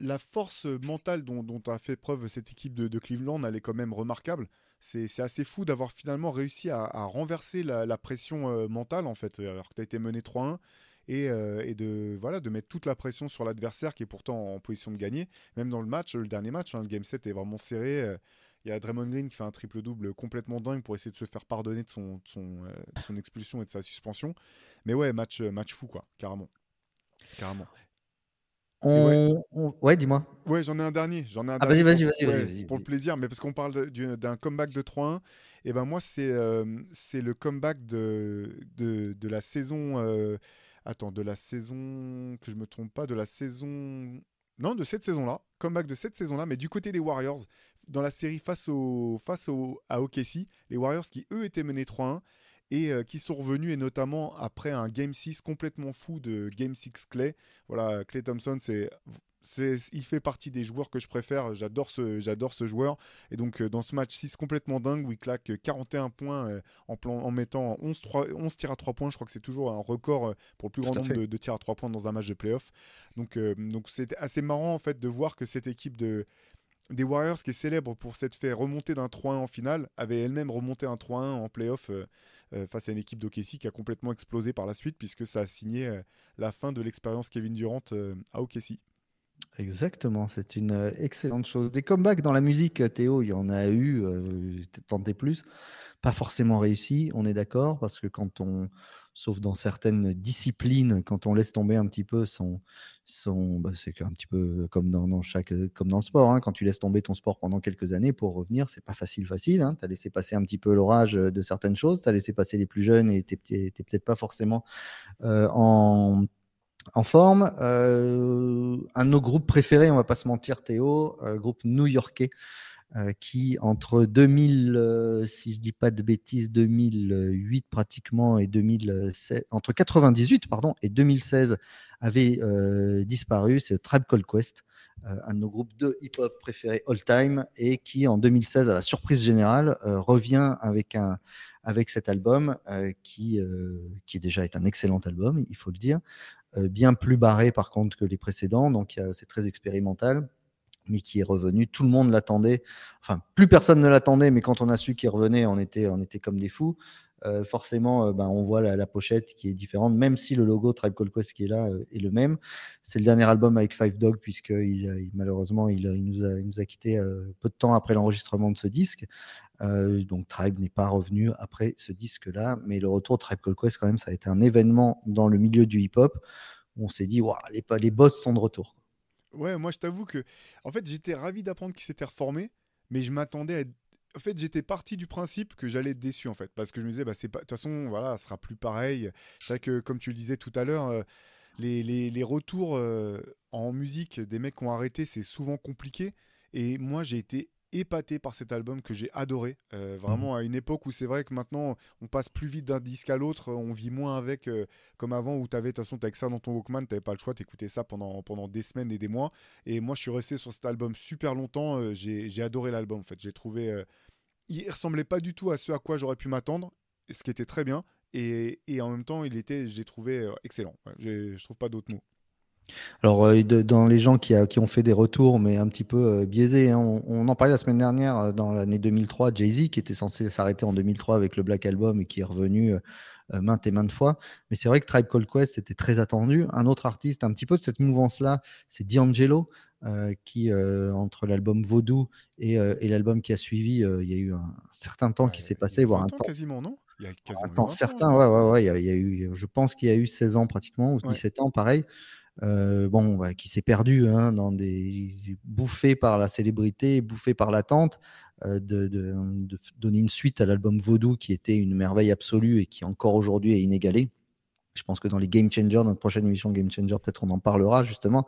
la, force mentale dont, dont, a fait preuve cette équipe de, Cleveland, elle est quand même remarquable. C'est assez fou d'avoir finalement réussi à, renverser la, pression mentale, en fait, alors que tu as été mené 3-1. et, et, de, voilà, de mettre toute la pression sur l'adversaire qui est pourtant en position de gagner. Même dans le match, le dernier match, hein, le game 7 est vraiment serré. Il y a Draymond Green qui fait un triple-double complètement dingue pour essayer de se faire pardonner de son, son, son expulsion et de sa suspension. Mais ouais, match, match fou, quoi, carrément. Carrément. Ouais, dis-moi. Ouais, j'en ai un dernier. J'en ai un ah, vas-y, vas-y, vas-y, Pour le plaisir, mais parce qu'on parle d'un comeback de 3-1. Et eh ben moi, c'est euh, c'est le comeback de, de, de la saison. Euh, attends, de la saison. Que je me trompe pas, de la saison. Non, de cette saison-là. Comeback de cette saison-là, mais du côté des Warriors. Dans la série face, au, face au, à OKC. Les Warriors qui, eux, étaient menés 3-1 et euh, qui sont revenus, et notamment après un Game 6 complètement fou de Game 6 Clay. Voilà, Clay Thompson, c'est il fait partie des joueurs que je préfère. J'adore ce, j'adore ce joueur. Et donc, euh, dans ce match 6 complètement dingue où il claque 41 points euh, en, plan, en mettant 11, 3, 11 tirs à 3 points, je crois que c'est toujours un record pour le plus grand nombre de, tirs à 3 points dans un match de playoff. Donc, donc c'est assez marrant en fait de voir que cette équipe de, des Warriors, qui est célèbre pour s'être fait remonter d'un 3-1 en finale, avait elle-même remonté un 3-1 en playoff euh, euh, face à une équipe d'OKC qui a complètement explosé par la suite, puisque ça a signé euh, la fin de l'expérience Kevin Durant à OKC. Exactement, c'est une excellente chose. Des comebacks dans la musique, Théo, il y en a eu, tenté plus, pas forcément réussi, on est d'accord, parce que quand on, sauf dans certaines disciplines, quand on laisse tomber un petit peu son, bah, c'est un petit peu comme dans, chaque, comme dans le sport, hein. quand tu laisses tomber ton sport pendant quelques années pour revenir, c'est pas facile, facile. Hein. tu as laissé passer un petit peu l'orage de certaines choses, tu as laissé passer les plus jeunes et tu n'es peut-être pas forcément euh, en en forme. Euh, un de nos groupes préférés, on va pas se mentir, Théo, euh, groupe new-yorkais, euh, qui entre 2000, euh, si je dis pas de bêtises, 2008 pratiquement et 2016, entre 98 pardon et 2016 avait euh, disparu. C'est Tribe Called Quest, un de nos groupes de hip-hop préférés all time et qui en 2016, à la surprise générale, revient avec un avec cet album qui qui déjà est un excellent album, il faut le dire, bien plus barré par contre que les précédents, donc c'est très expérimental mais qui est revenu. Tout le monde l'attendait. Enfin, plus personne ne l'attendait, mais quand on a su qu'il revenait, on était, on était comme des fous. Euh, forcément, euh, ben, on voit la, pochette qui est différente, même si le logo Tribe Called Quest qui est là euh, est le même. C'est le dernier album avec Five Dog, puisque il, malheureusement, il, nous a, il, nous a, quitté peu de temps après l'enregistrement de ce disque. donc Tribe n'est pas revenu après ce disque-là, mais le retour Tribe Called Quest, quand même, ça a été un événement dans le milieu du hip-hop. On s'est dit, les, les boss sont de retour. Ouais, moi je t'avoue que, en fait, j'étais ravi d'apprendre qu'il s'était reformé, mais je m'attendais à en fait, j'étais parti du principe que j'allais être déçu en fait, parce que je me disais, bah c'est pas, de toute façon, voilà, ça sera plus pareil. C'est vrai que, comme tu le disais tout à l'heure, euh, les, les, les, retours euh, en musique des mecs qui ont arrêté, c'est souvent compliqué. Et moi, j'ai été épaté par cet album que j'ai adoré. Euh, vraiment mhm. à une époque où c'est vrai que maintenant on passe plus vite d'un disque à l'autre, on vit moins avec euh, comme avant où tu avais de toute façon avec ça dans ton Walkman, tu pas le choix, t'écoutais ça pendant, pendant des semaines et des mois. Et moi je suis resté sur cet album super longtemps, euh, j'ai adoré l'album en fait. J'ai trouvé. il ressemblait pas du tout à ce à quoi j'aurais pu m'attendre, ce qui était très bien. Et, et, en même temps, il était, j'ai trouvé excellent. Je trouve pas d'autres mots. Alors, euh, dans les gens qui, ont fait des retours, mais un petit peu euh, biaisés, hein, on, en parlait la semaine dernière euh, dans l'année 2003, Jay-Z, qui était censé s'arrêter en 2003 avec le Black Album et qui est revenu maintes et maintes fois. Mais c'est vrai que Tribe Called Quest était très attendu. Un autre artiste, un petit peu de cette mouvance-là, c'est D'Angelo, qui, entre l'album Vaudou et, l'album qui a suivi, il y a eu un certain temps qui s'est passé, voire un temps. quasiment, non? Il y a quasiment un temps certain, ouais, ouais, ouais, il y, a, eu, je pense qu'il y a eu 16 ans pratiquement, ou 17 ans, pareil. Euh, bon, bah, qui s'est perdu hein, dans des bouffé par la célébrité, bouffé par l'attente, euh, de, donner une suite à l'album Vaudou qui était une merveille absolue et qui encore aujourd'hui est inégalé. Je pense que dans les Game Changers, notre prochaine émission Game Changer, peut-être on en parlera justement.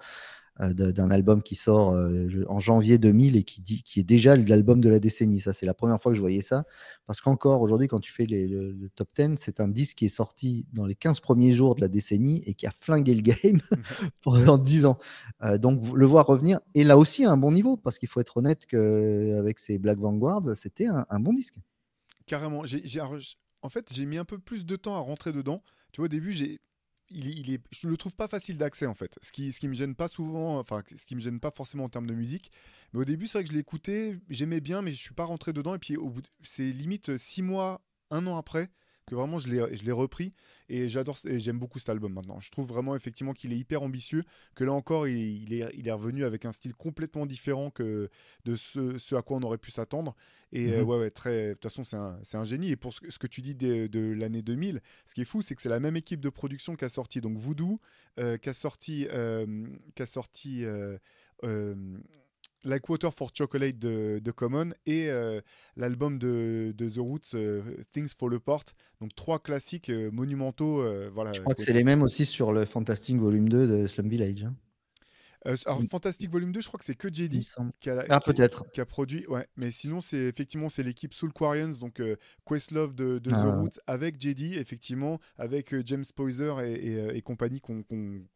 Euh, d'un album qui sort euh, en janvier 2000 et qui, dit, qui est déjà l'album de la décennie. Ça, c'est la première fois que je voyais ça. Parce qu'encore aujourd'hui, quand tu fais le, top 10, c'est un disque qui est sorti dans les 15 premiers jours de la décennie et qui a flingué le game pendant 10 ans. Euh, donc, le voir revenir, et là aussi à un bon niveau, parce qu'il faut être honnête qu'avec ces Black Vanguards, c'était un, bon disque. Carrément. en fait, j'ai mis un peu plus de temps à rentrer dedans. Tu vois, au début, j'ai il, est, je le trouve pas facile d'accès en fait. Ce qui, ce qui me gêne pas souvent, enfin, ce qui me gêne pas forcément en termes de musique. Mais au début, c'est vrai que je l'écoutais, j'aimais bien, mais je suis pas rentré dedans. Et puis, c'est limite six mois, un an après, que vraiment je l'ai repris et j'adore et j'aime beaucoup cet album maintenant. Je trouve vraiment effectivement qu'il est hyper ambitieux, que là encore il, est, il est revenu avec un style complètement différent que de ce, à quoi on aurait pu s'attendre. Et euh, mhm. ouais, ouais, très, de toute façon c'est un, un, génie. Et pour ce, que tu dis de, de l'année 2000, ce qui est fou c'est que c'est la même équipe de production qui a sorti donc Voodoo, euh, qui a sorti, euh, qui a sorti Like Water for Chocolate de, de Common et euh, l'album de, de, The Roots, euh, Things Fall Apart. Donc trois classiques euh, monumentaux. voilà, Je crois que c'est les mêmes aussi sur le Fantastic Volume 2 de Slum Village. Hein. Euh, alors, Fantastic Volume 2, je crois que c'est que JD qui a, ah, qui a produit. Ouais, mais sinon, c'est effectivement c'est l'équipe Soul Quarians, donc euh, Questlove de, de ah, The Roots, avec JD, effectivement, avec euh, James Poyser et, et, compagnie, qui ont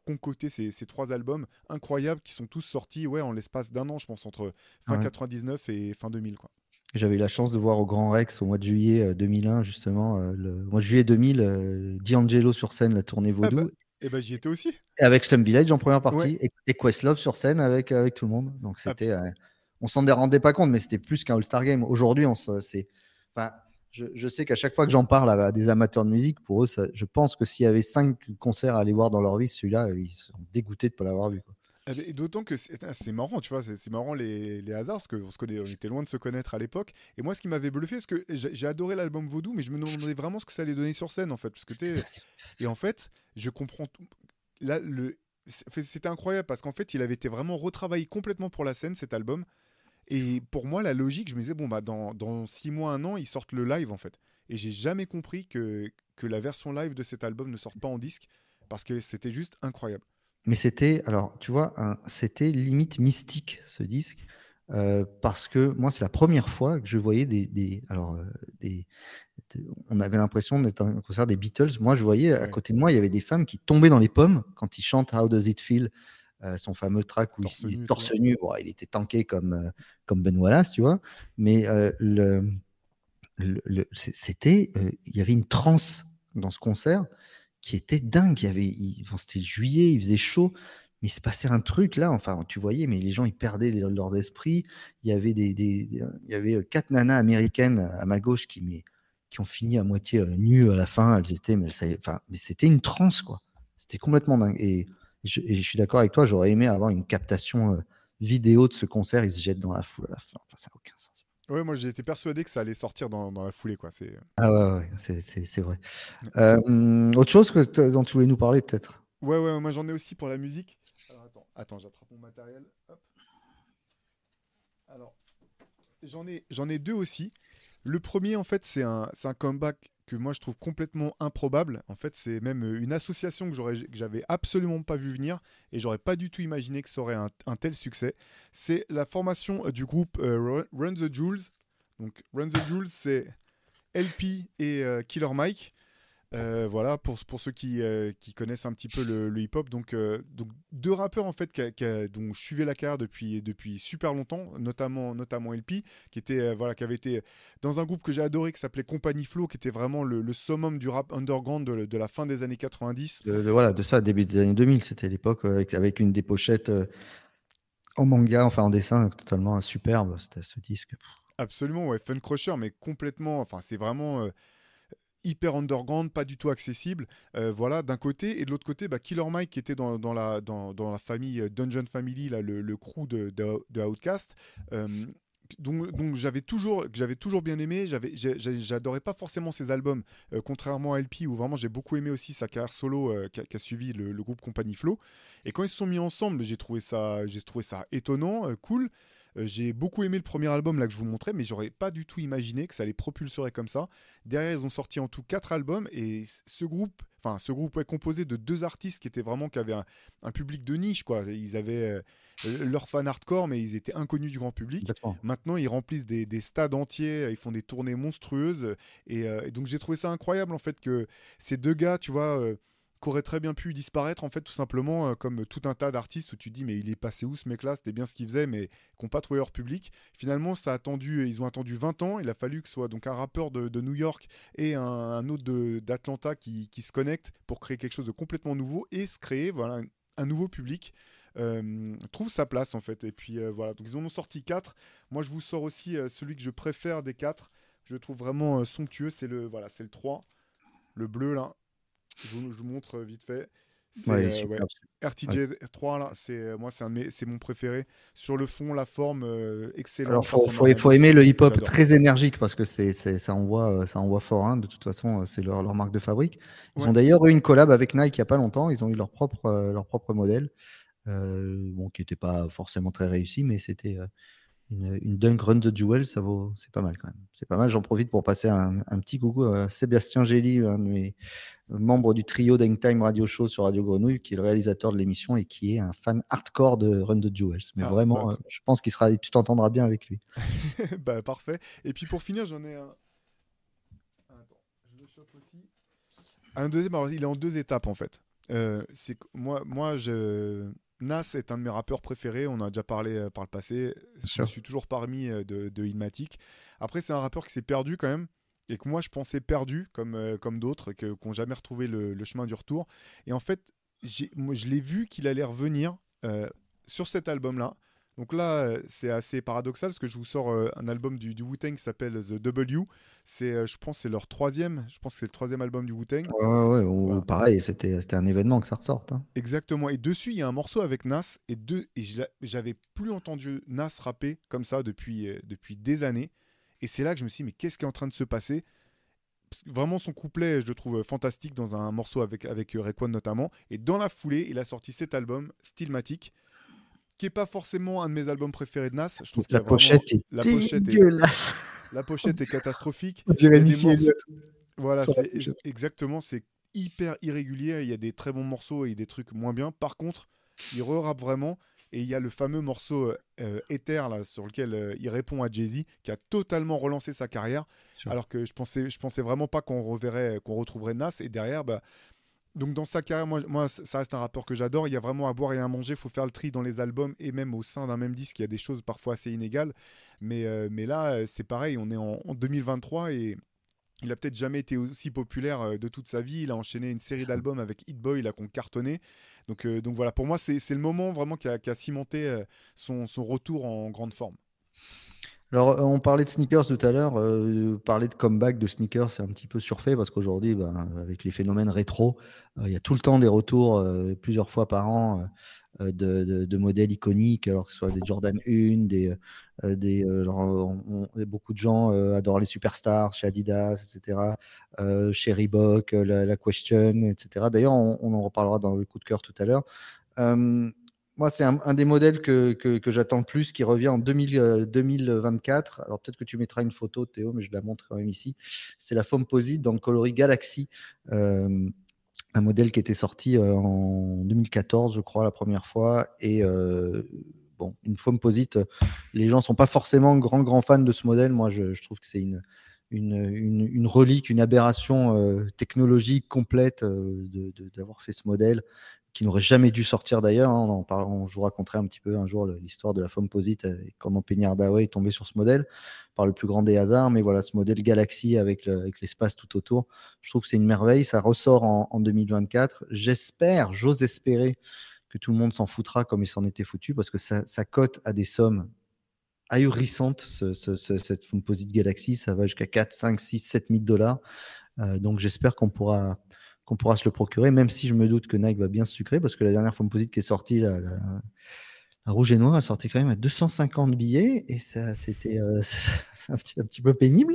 concocté ces, ces, trois albums incroyables qui sont tous sortis ouais, en l'espace d'un an, je pense, entre fin 99 et fin 2000. Quoi. J'avais eu la chance de voir au Grand Rex au mois de juillet 2001, justement, le mois de juillet 2000, D'Angelo sur scène, la tournée ah, Vaudou. Bah, et ben j'y étais aussi. Et avec Slum Village en première partie et, Questlove sur scène avec, avec tout le monde. Donc c'était, euh, on s'en rendait pas compte, mais c'était plus qu'un All-Star Game. Aujourd'hui, on c'est, enfin, je, je, sais qu'à chaque fois que j'en parle à, des amateurs de musique, pour eux, ça, je pense que s'il y avait cinq concerts à aller voir dans leur vie, celui-là, ils sont dégoûtés de ne pas l'avoir vu. Quoi. Ah, d'autant que c'est marrant, tu vois, c'est marrant les, hasards, parce qu'on on était loin de se connaître à l'époque. Et moi, ce qui m'avait bluffé, parce que j'ai adoré l'album Vaudou, mais je me demandais vraiment ce que ça allait donner sur scène, en fait. Et en fait, je comprends là, le, c'était incroyable parce qu'en fait, il avait été vraiment retravaillé complètement pour la scène, cet album. Et pour moi, la logique, je me disais, bon, bah, dans, dans six mois, un an, ils sortent le live, en fait. Et j'ai jamais compris que, que la version live de cet album ne sorte pas en disque parce que c'était juste incroyable. Mais c'était, alors, tu vois, c'était limite mystique, ce disque. Euh, parce que moi, c'est la première fois que je voyais des, des alors, euh, des, on avait l'impression d'être un concert des Beatles. Moi, je voyais à côté de moi, il y avait des femmes qui tombaient dans les pommes quand ils chantent How Does It Feel, euh, son fameux track où il est torse nu. il était tanké comme, euh, comme Ben Wallace, tu vois. Mais le, c'était, il y avait une transe dans ce concert qui était dingue. Il y c'était juillet, il faisait chaud. Mais il se passait un truc là, enfin, tu voyais, mais les gens ils perdaient leurs esprits. Il y avait avait quatre nanas américaines à ma gauche qui, ont fini à moitié euh, nues à la fin. Elles étaient, mais, c'était une transe, quoi. C'était complètement dingue. Et je, suis d'accord avec toi, j'aurais aimé avoir une captation euh, vidéo de ce concert. Ils se jettent dans la foule à la fin. Enfin, ça n'a aucun sens. Ouais, moi j'ai été persuadé que ça allait sortir dans, dans la foulée, quoi. C'est... Ah ouais, ouais c'est, vrai. Euh, autre chose que dont tu voulais nous parler, peut-être? Ouais, ouais, moi j'en ai aussi pour la musique. Alors attends, attends j'attrape mon matériel. Hop. Alors, j'en ai, j'en ai deux aussi. Le premier, en fait, c'est un, un comeback que moi je trouve complètement improbable. En fait, c'est même euh, une association que j'avais absolument pas vu venir et j'aurais pas du tout imaginé que ça aurait un, tel succès. C'est la formation euh, du groupe euh, Run the Jewels. Donc Run the Jewels, c'est LP et Killer Mike. Euh, voilà, pour, pour ceux qui, euh, qui, connaissent un petit peu le, hip-hop. Donc, euh, donc, deux rappeurs en fait dont je suivais la carrière depuis, depuis super longtemps, notamment, notamment LP, qui, était, voilà, qui avait été dans un groupe que j'ai adoré qui s'appelait Company Flow, qui était vraiment le, le summum du rap underground de, de, la fin des années 90. De, voilà, de ça, début des années 2000, c'était l'époque avec, avec, une des pochettes en manga, enfin en dessin, totalement superbe, c'était ce disque. Absolument, ouais, Fun Crusher, mais complètement, enfin c'est vraiment hyper underground, pas du tout accessible. Euh, voilà, d'un côté. Et de l'autre côté, bah, Killer Mike, qui était dans, la, dans, la famille euh, Dungeon Family, là, le, crew de, de, Outcast. Euh, donc, donc j'avais toujours j'avais toujours bien aimé j'avais j'adorais pas forcément ses albums contrairement à LP où vraiment j'ai beaucoup aimé aussi sa carrière solo qui, a, suivi le, groupe Company Flow et quand ils se sont mis ensemble j'ai trouvé ça j'ai trouvé ça étonnant cool j'ai beaucoup aimé le premier album là que je vous montrais, mais j'aurais pas du tout imaginé que ça les propulserait comme ça. Derrière, ils ont sorti en tout quatre albums et ce groupe, enfin ce groupe est composé de deux artistes qui étaient vraiment qui avaient un, public de niche quoi. Ils avaient euh, leurs fans hardcore, mais ils étaient inconnus du grand public. Maintenant, ils remplissent des, stades entiers, ils font des tournées monstrueuses et, euh, et donc j'ai trouvé ça incroyable en fait que ces deux gars, tu vois qu'aurait très bien pu disparaître en fait tout simplement euh, comme tout un tas d'artistes où tu dis mais il est passé où ce mec là c'était bien ce qu'il faisait mais qui n'ont pas trouvé leur public. Finalement ça a attendu ils ont attendu 20 ans. Il a fallu que ce soit donc un rappeur de, New York et un, autre d'Atlanta qui, qui, se connectent pour créer quelque chose de complètement nouveau et se créer voilà un, nouveau public. Euh, trouve sa place en fait. Et puis euh, voilà. Donc ils en ont sorti 4 moi je vous sors aussi celui que je préfère des 4 je trouve vraiment somptueux. C'est le voilà c'est le 3 le bleu là. Je vous, je vous montre vite fait. Ouais, euh, super. ouais. RTJ 3 là, c'est euh, moi c'est mon préféré. Sur le fond, la forme, euh, excellent. Alors, faut, faut, aimer le hip-hop très énergique parce que c'est, ça, envoie, euh, ça envoie fort. hein. De toute façon, euh, c'est leur, leur marque de fabrique. Ils Ouais. ont d'ailleurs eu une collab avec Nike il n'y a pas longtemps. Ils ont eu leur propre, euh, leur propre modèle, euh, bon, qui n'était pas forcément très réussi, mais c'était euh, une, une Dunk Run the Jewel. Ça vaut, c'est pas mal quand même. C'est pas mal. J'en profite pour passer un, un petit coucou à Sébastien Gély, un de mes membres du trio d'Hangtime Radio Show sur Radio Grenouille, qui est le réalisateur de l'émission et qui est un fan hardcore de Run the Jewels. Mais Ah, vraiment, bah, euh, je pense qu'il sera, tu t'entendras bien avec lui. bah parfait. Et puis pour finir, j'en ai un. Attends, je le chope aussi. Un deuxième, alors, il est en deux étapes en fait. Euh, c'est moi, moi, je... Nas est un de mes rappeurs préférés. On en a déjà parlé euh, par le passé. Je suis toujours parmi euh, de, de. Après, c'est un rappeur qui s'est perdu quand même et que moi je pensais perdu comme, euh, comme d'autres qui n'ont jamais retrouvé le, le chemin du retour. Et en fait, moi, je l'ai vu qu'il allait revenir euh, sur cet album-là. Donc là, euh, c'est assez paradoxal parce que je vous sors euh, un album du, du Wu-Tang qui s'appelle The W. C'est, euh, je pense, que c'est leur troisième. Je pense que c'est le troisième album du Wu-Tang. Ouais, ouais, ouais, Voilà. pareil, c'était, c'était un événement que ça ressorte. hein. Exactement. Et dessus, il y a un morceau avec Nas et deux. Et j'avais plus entendu Nas rapper comme ça depuis depuis des années. Et c'est là que je me suis dit, mais qu'est-ce qui est en train de se passer? Vraiment, son couplet, je le trouve fantastique dans un morceau avec, avec Raekwon notamment. Et dans la foulée, il a sorti cet album, Stillmatic, qui est pas forcément un de mes albums préférés de Nas. Je trouve La vraiment- est la pochette est-. La pochette est catastrophique. On dirait. Voilà, exactement, c'est hyper irrégulier. Il y a des très bons morceaux et des trucs moins bien. Par contre, il re-rappe vraiment. Et il y a le fameux morceau euh, euh, Ether là, sur lequel euh, il répond à Jay-Z, qui a totalement relancé sa carrière. Alors que je pensais, je pensais vraiment pas qu'on reverrait, qu'on retrouverait Nas. Et derrière, bah, donc dans sa carrière, moi, moi, ça reste un rappeur que j'adore. Il y a vraiment à boire et à manger. Il faut faire le tri dans les albums et même au sein d'un même disque, il y a des choses parfois assez inégales. Mais, euh, mais là, euh, c'est pareil. On est en, en 2023 et il a peut-être jamais été aussi populaire euh, de toute sa vie. Il a enchaîné une série d'albums avec Hit Boy là qu'on cartonné. Donc, euh, donc voilà, pour moi, c'est le moment vraiment qui a, qui a cimenté son, son retour en grande forme. Alors, euh, on parlait de sneakers tout à l'heure. euh, parler de comeback de sneakers, c'est un petit peu surfait parce qu'aujourd'hui, ben, avec les phénomènes rétro, euh, il y a tout le temps des retours euh, plusieurs fois par an euh, de, de- modèles iconiques, alors que ce soit des Jordan 1, des, euh, des, euh, beaucoup de gens euh, adorent les superstars chez Adidas, etc., euh, chez Reebok, euh, la, Question, etc. D'ailleurs, on en reparlera dans le coup de cœur tout à l'heure. Moi, c'est un, des modèles que, que, j'attends le plus qui revient en 2000, euh, 2024. Alors, peut-être que tu mettras une photo, Théo, mais je la montre quand même ici. C'est la Fomposite dans le coloris Galaxy. Euh, un modèle qui était sorti euh, en 2014, je crois, la première fois. Et bon, une Fomposite, les gens ne sont pas forcément grands, fans de ce modèle. Moi, je, trouve que c'est une, une, une, relique, une aberration technologique complète d'avoir fait ce modèle qui n'aurait jamais dû sortir d'ailleurs. hein. On on- je vous raconterai un petit peu un jour l'histoire de la Fomposite et comment Peña Dawei est tombé sur ce modèle par le plus grand des hasards. Mais voilà, ce modèle Galaxy avec le- avec l'espace tout autour, je trouve que c'est une merveille. Ça ressort en, en 2024. J'espère, j'ose espérer que tout le monde s'en foutra comme il s'en était foutu parce que ça, ça cote à des sommes ahurissantes, ce- cette Fomposite Galaxy. Ça va jusqu'à 4, 5, 6, 7 000 dollars. Euh, donc j'espère qu'on pourra, qu'on pourra se le procurer, même si je me doute que Nike va bien se sucrer, parce que la dernière Fomposite qui est sortie, la, la- la rouge et noire, elle sortait quand même à 250 billets, et ça, c'était euh, un, petit, un petit peu pénible.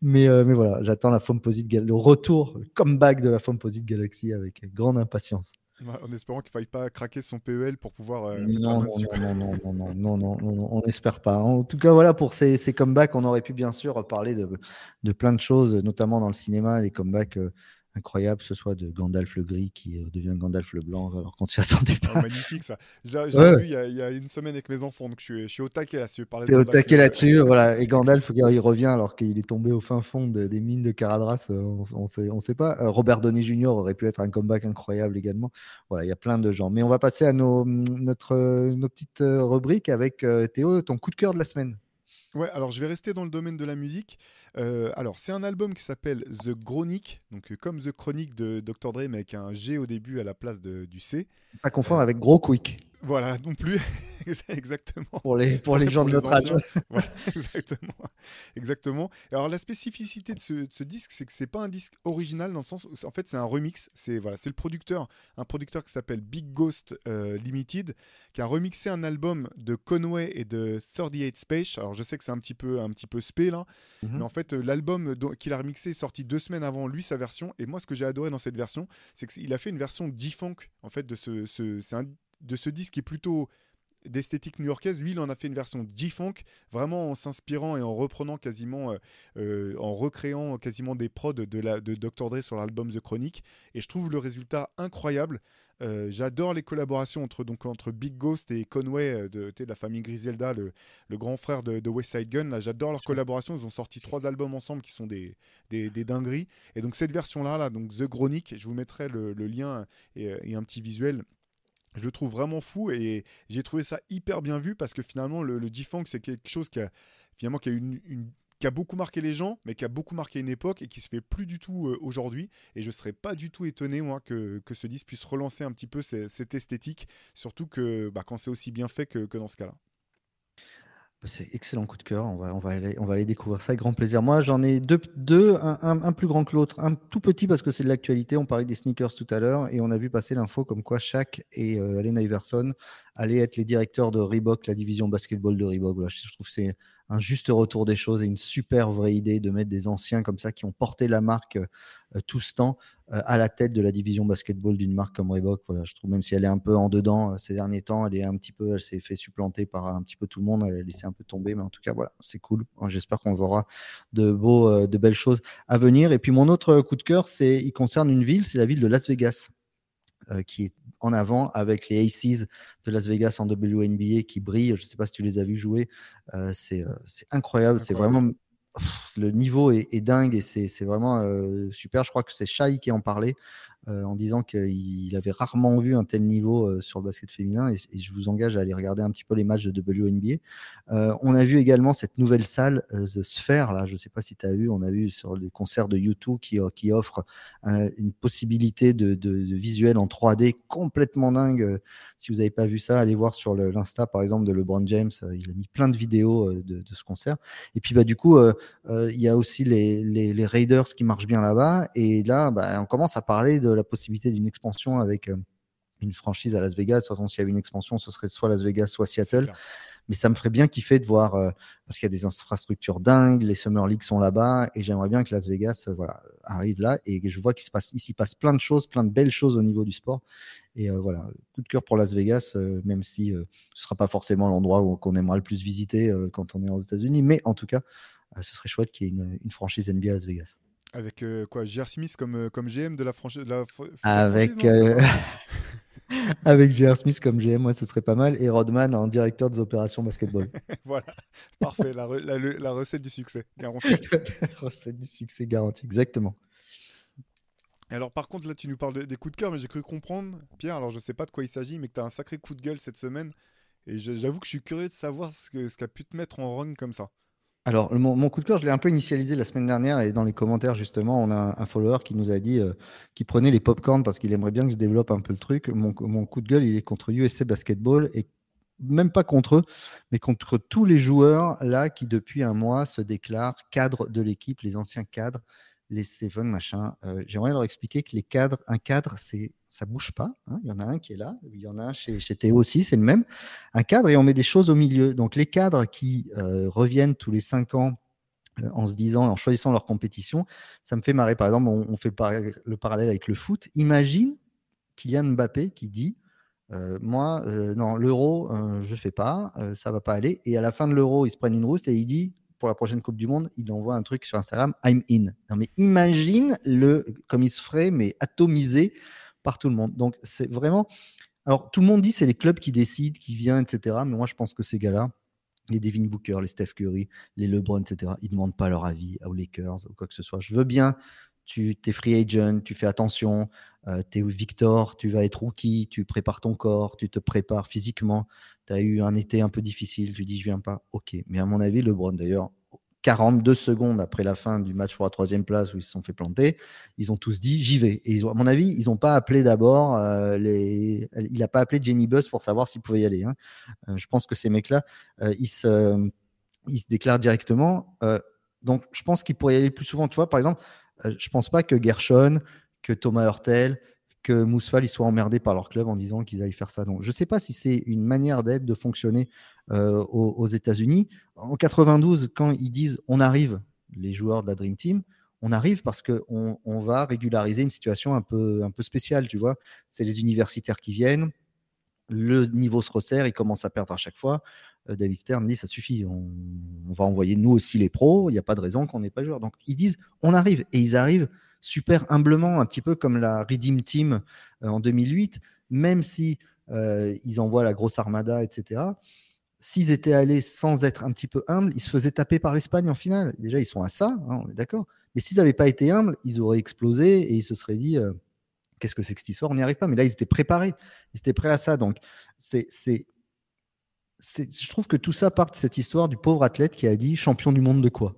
Mais, euh, mais voilà, j'attends la le retour, le comeback de la Fomposite Galaxy avec grande impatience. Ouais, En espérant qu'il ne faille pas craquer son PEL pour pouvoir. euh, non, non, non, non, non, non, non, non, non, on n'espère pas. En tout cas, voilà, pour ces, ces comebacks, on aurait pu bien sûr parler de, de plein de choses, notamment dans le cinéma, les comebacks euh, incroyables, que ce soit de Gandalf le gris qui euh, devient Gandalf le blanc, alors qu'on s'y attendait Ah, pas. magnifique ça. J'ai Ouais. vu il y, a, il y a une semaine avec mes enfants, donc je suis, je suis au taquet là. Si tu parlais T'es au taquet euh, là-dessus, voilà. Et Gandalf, il revient alors qu'il est tombé au fin fond de- des mines de Caradras. euh, On, on sait, on sait pas. Euh, Robert Downey Jr. aurait pu être un comeback incroyable également. Voilà, il y a plein de gens. Mais on va passer à nos, notre, euh, nos petites euh, rubriques avec euh, Théo, ton coup de cœur de la semaine. Ouais, alors je vais rester dans le domaine de la musique. Euh, alors, c'est un album qui s'appelle The Chronic, donc euh, comme The Chronic de Dr. Dre, mais avec un G au début à la place de, du C. Pas confondre avec Gros Quick. Voilà, non plus. exactement. Pour les, pour les gens de notre âge. voilà, exactement. exactement. Alors, la spécificité de ce, de ce disque, c'est que c'est pas un disque original dans le sens où, en fait, c'est un remix. C'est voilà, le producteur, un producteur qui s'appelle Big Ghost euh, Limited, qui a remixé un album de Conway et de 38 Space. Alors, je sais que c'est un petit peu, un petit peu spé là, Mhm. mais en fait, euh, l'album qu'il a remixé est sorti deux semaines avant lui, sa version. Et moi, ce que j'ai adoré dans cette version, c'est qu'il a fait une version G-Funk, en fait, de ce, de ce disque qui est plutôt d'esthétique new-yorkaise. Lui, il en a fait une version G-Funk, vraiment en s'inspirant et en reprenant quasiment, euh, euh, en recréant quasiment des prods de, la, de Dr. Dre sur l'album The Chronic. Et je trouve le résultat incroyable. Euh, J'adore les collaborations entre, donc, entre Big Ghost et Conway euh, de, de la famille Griselda, le, le grand frère de, de West Side Gun. J'adore leur collaboration. Ils ont sorti trois albums ensemble qui sont des, des, des dingueries. Et donc cette version-là, là, donc The Chronic, je vous mettrai le, le lien et, et un petit visuel. Je le trouve vraiment fou et j'ai trouvé ça hyper bien vu parce que finalement le, le G-Funk c'est quelque chose qui a finalement qui a une, une- qui a beaucoup marqué les gens, mais qui a beaucoup marqué une époque et qui se fait plus du tout euh, aujourd'hui. Et je serais pas du tout étonné moi que, que ce disque puisse relancer un petit peu ce- cette esthétique, surtout que bah, quand c'est aussi bien fait que, que dans ce cas-là. C'est excellent coup de cœur. On va, on va, aller, on va aller découvrir ça avec grand plaisir. Moi, j'en ai deux, deux un, un- plus grand que l'autre. Un tout petit parce que c'est de l'actualité. On parlait des sneakers tout à l'heure et on a vu passer l'info comme quoi Shaq et euh, Allen Iverson allaient être les directeurs de Reebok, la division basketball de Reebok. Voilà, je trouve que c'est un juste retour des choses et une super vraie idée de mettre des anciens comme ça qui ont porté la marque euh, tout ce temps euh, à la tête de la division basketball d'une marque comme Reebok. Voilà, je trouve même si elle est un peu en dedans euh, ces derniers temps, elle est un petit peu, elle s'est fait supplanter par un petit peu tout le monde, elle a laissé un peu tomber, mais en tout cas voilà, c'est cool. Hein, J'espère qu'on verra de beaux, euh, de belles choses à venir. Et puis mon autre coup de cœur, c'est, il concerne une ville, c'est la ville de Las Vegas. euh, qui est en avant avec les Aces de Las Vegas en WNBA qui brillent. Je ne sais pas si tu les as vus jouer. Euh, c'est euh, c'est incroyable. C'est vraiment pff, le niveau est, est dingue et c'est c'est vraiment euh, super. Je crois que c'est Shai qui en parlait euh, en disant qu'il avait rarement vu un tel niveau euh, sur le basket féminin et, je vous engage à aller regarder un petit peu les matchs de WNBA. Euh, on a vu également cette nouvelle salle, The Sphere, là, je ne sais pas si tu as vu, on a vu sur les concerts de U2 qui, qui offre une possibilité de, de- visuel en 3D complètement dingue. Si vous n'avez pas vu ça, allez voir sur l'Insta par exemple de LeBron James, il a mis plein de vidéos de, ce concert. Et puis bah, du coup, il y a aussi les, les- les Raiders qui marchent bien là-bas. Et là, bah, on commence à parler de la possibilité d'une expansion avec euh, une franchise à Las Vegas. De toute façon, s'il y avait une expansion, ce serait soit Las Vegas, soit Seattle mais ça me ferait bien kiffer de voir euh, parce qu'il y a des infrastructures dingues, les Summer League sont là-bas et j'aimerais bien que Las Vegas euh, voilà, arrive là et je vois qu'il se passe ici passe plein de choses, plein de belles choses au niveau du sport et euh, voilà, coup de cœur pour Las Vegas même si ce sera pas forcément l'endroit qu'on aimerait le plus visiter quand on est aux États-Unis, mais en tout cas, ce serait chouette qu'il y ait une, une franchise NBA à Las Vegas. Avec euh, quoi, J.R. Smith comme, euh, comme GM de la, franchi- de la fr- Avec franchise, non, c'est euh, avec J.R. Smith comme GM, moi ce serait pas mal et Rodman en directeur des opérations basketball. voilà, parfait, la, re- la- la recette du succès, garantie. Recette du succès garanti, exactement. Alors par contre là tu nous parles de- des coups de cœur mais j'ai cru comprendre Pierre alors je sais pas de quoi il s'agit mais que tu as un sacré coup de gueule cette semaine et j'avoue que je suis curieux de savoir ce que- ce qu'a pu te mettre en run comme ça. Alors, mon, coup de cœur, je l'ai un peu initialisé la semaine dernière et dans les commentaires, justement, on a un, follower qui nous a dit euh, qu'il prenait les popcorn parce qu'il aimerait bien que je développe un peu le truc. Mon, mon coup de gueule, il est contre USC Basketball et même pas contre eux, mais contre tous les joueurs là qui, depuis un mois, se déclarent cadres de l'équipe, les anciens cadres, les Steven, machin. Euh, J'aimerais leur expliquer que les cadres, un cadre, c'est ça bouge pas. hein. Il y en a un qui est là, il y en a un chez, Théo aussi, c'est le même un cadre et on met des choses au milieu. Donc les cadres qui euh, reviennent tous les cinq ans euh, en se disant, en choisissant leur compétition, ça me fait marrer. Par exemple, on, fait le, par- le parallèle avec le foot. Imagine Kylian Mbappé qui dit euh, moi, non, l'euro, euh, je fais pas, ça va pas aller. Et à la fin de l'euro, ils se prennent une rousse et il dit, pour la prochaine Coupe du Monde, il envoie un truc sur Instagram, I'm in. Non, mais imagine le, comme il se ferait, mais atomisé par tout le monde. Donc, c'est vraiment. Alors, tout le monde dit c'est les clubs qui décident, qui viennent, etc. Mais moi, je pense que ces gars-là, les Devin Booker, les Steph Curry, les LeBron, etc., ils ne demandent pas leur avis aux Lakers ou quoi que ce soit. Je veux bien, tu es free agent, tu fais attention, euh, tu es Victor, tu vas être rookie, tu prépares ton corps, tu te prépares physiquement. Tu as eu un été un peu difficile, tu dis je viens pas. Ok. Mais à mon avis, LeBron, d'ailleurs, 42 secondes après la fin du match pour la troisième place où ils se sont fait planter, ils ont tous dit j'y vais. Et à mon avis, ils n'ont pas appelé d'abord les. Il n'a pas appelé Jenny Buzz pour savoir s'il pouvait y aller. Hein. je pense que ces mecs-là, se, ils se déclarent directement. donc, je pense qu'ils pourraient y aller plus souvent. Tu vois, par exemple, je pense pas que Gershon, que Thomas Hurtel, que Mousfal ils soient emmerdés par leur club en disant qu'ils aillent faire ça. Donc, je ne sais pas si c'est une manière d'être, de fonctionner euh, aux, États-Unis. En 92, quand ils disent on arrive, les joueurs de la Dream Team, on arrive parce qu'on on va régulariser une situation un peu, un peu spéciale, tu vois. C'est les universitaires qui viennent, le niveau se resserre, ils commencent à perdre à chaque fois. Euh, David Stern dit ça suffit, on, va envoyer nous aussi les pros, il n'y a pas de raison qu'on n'ait pas de joueurs. Donc ils disent on arrive et ils arrivent super humblement, un petit peu comme la Redeem Team euh, en 2008, même si euh, ils envoient la grosse armada, etc. S'ils étaient allés sans être un petit peu humbles, ils se faisaient taper par l'Espagne en finale. Déjà, ils sont à ça, hein, on est d'accord. Mais s'ils n'avaient pas été humbles, ils auraient explosé et ils se seraient dit qu'est-ce que c'est que cette histoire? On n'y arrive pas. Mais là, ils étaient préparés. Ils étaient prêts à ça. Donc, c'est, je trouve que tout ça part de cette histoire du pauvre athlète qui a dit champion du monde de quoi?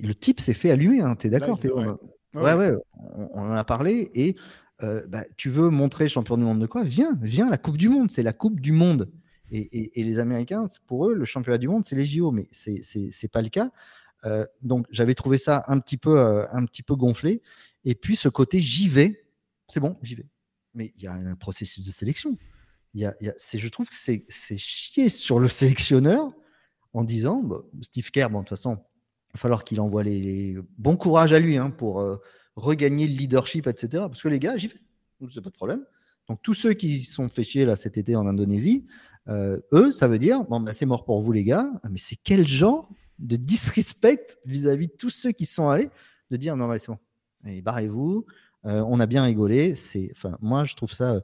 Le type s'est fait allumer, hein, tu es d'accord ouais. ouais, on, en a parlé. Et euh, bah, tu veux montrer champion du monde de quoi? Viens, viens, la Coupe du Monde, c'est la Coupe du Monde. Et, les Américains, pour eux, le championnat du monde, c'est les JO, mais c'est n'est pas le cas. Euh, donc j'avais trouvé ça un petit, peu, euh, un petit peu gonflé. Et puis ce côté j'y vais, c'est bon, j'y vais. Mais il y a un processus de sélection. Y a, y je trouve que c'est chier sur le sélectionneur en disant Steve Kerr, bon, de toute façon, va falloir qu'il envoie les, bons courage à lui hein, pour euh, regagner le leadership, etc. Parce que les gars, j'y vais, c'est pas de problème. Donc tous ceux qui sont fait chier là cet été en Indonésie, euh, eux, ça veut dire bon, ben, c'est mort pour vous les gars. Ah, mais c'est quel genre de disrespect vis-à-vis de tous ceux qui sont allés de dire non, c'est bon, et barrez-vous. Euh, on a bien rigolé. C'est, moi, je trouve ça,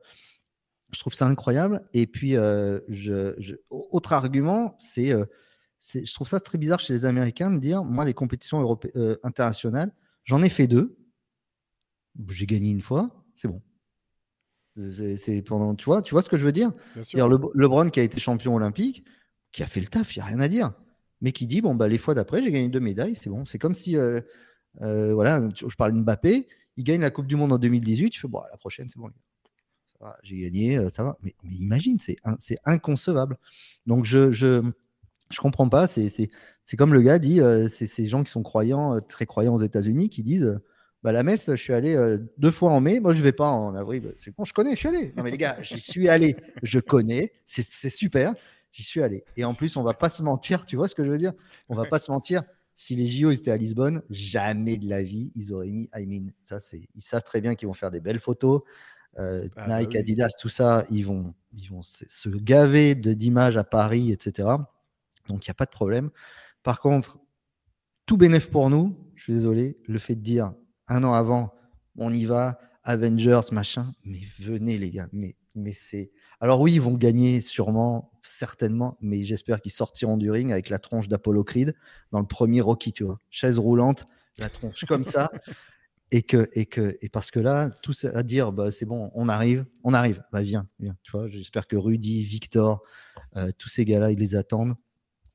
je trouve ça incroyable. Et puis, je, autre argument, c'est je trouve ça très bizarre chez les Américains de dire, moi, les compétitions euh, internationales, j'en ai fait deux, j'ai gagné une fois, c'est bon. C'est pendant, tu vois, tu vois ce que je veux dire, dire le, LeBron qui a été champion olympique, qui a fait le taf, il n'y a rien à dire, mais qui dit bon bah les fois d'après j'ai gagné deux médailles, c'est bon. C'est comme si euh, euh, voilà, je parle de Mbappé, il gagne la Coupe du Monde en 2018, tu fais bon la prochaine c'est bon, j'ai gagné, ça va. Mais, imagine, c'est inconcevable. Donc je, je je comprends pas. C'est comme le gars dit, euh, c'est ces gens qui sont croyants, euh, très croyants aux États-Unis, qui disent euh, bah, La messe, je suis allé deux fois en mai, moi je vais pas en avril. C'est bon, je connais, je suis allé. Non, mais les gars, j'y suis allé, je connais, c'est super, j'y suis allé. Et en plus, on va pas se mentir, tu vois ce que je veux dire? On va pas se mentir. Si les JO étaient à Lisbonne, jamais de la vie, ils auraient mis I Ça, c'est, ils savent très bien qu'ils vont faire des belles photos. Ah bah Nike, Adidas, tout ça, ils vont, ils vont se gaver d'images à Paris, etc. Donc, il n'y a pas de problème. Par contre, tout bénéf pour nous, je suis désolé, le fait de dire un an avant, on y va, Avengers, machin, mais venez les gars, mais, mais c'est... Alors oui, ils vont gagner sûrement, certainement, mais j'espère qu'ils sortiront du ring avec la tronche d'Apollo Creed dans le premier Rocky, tu vois. Chaise roulante, la tronche comme ça. Et, que, et, que, et parce que là, tout à dire, bah, c'est bon, on arrive, on arrive, bah, viens, viens. Tu vois, j'espère que Rudy, Victor, euh, tous ces gars-là, ils les attendent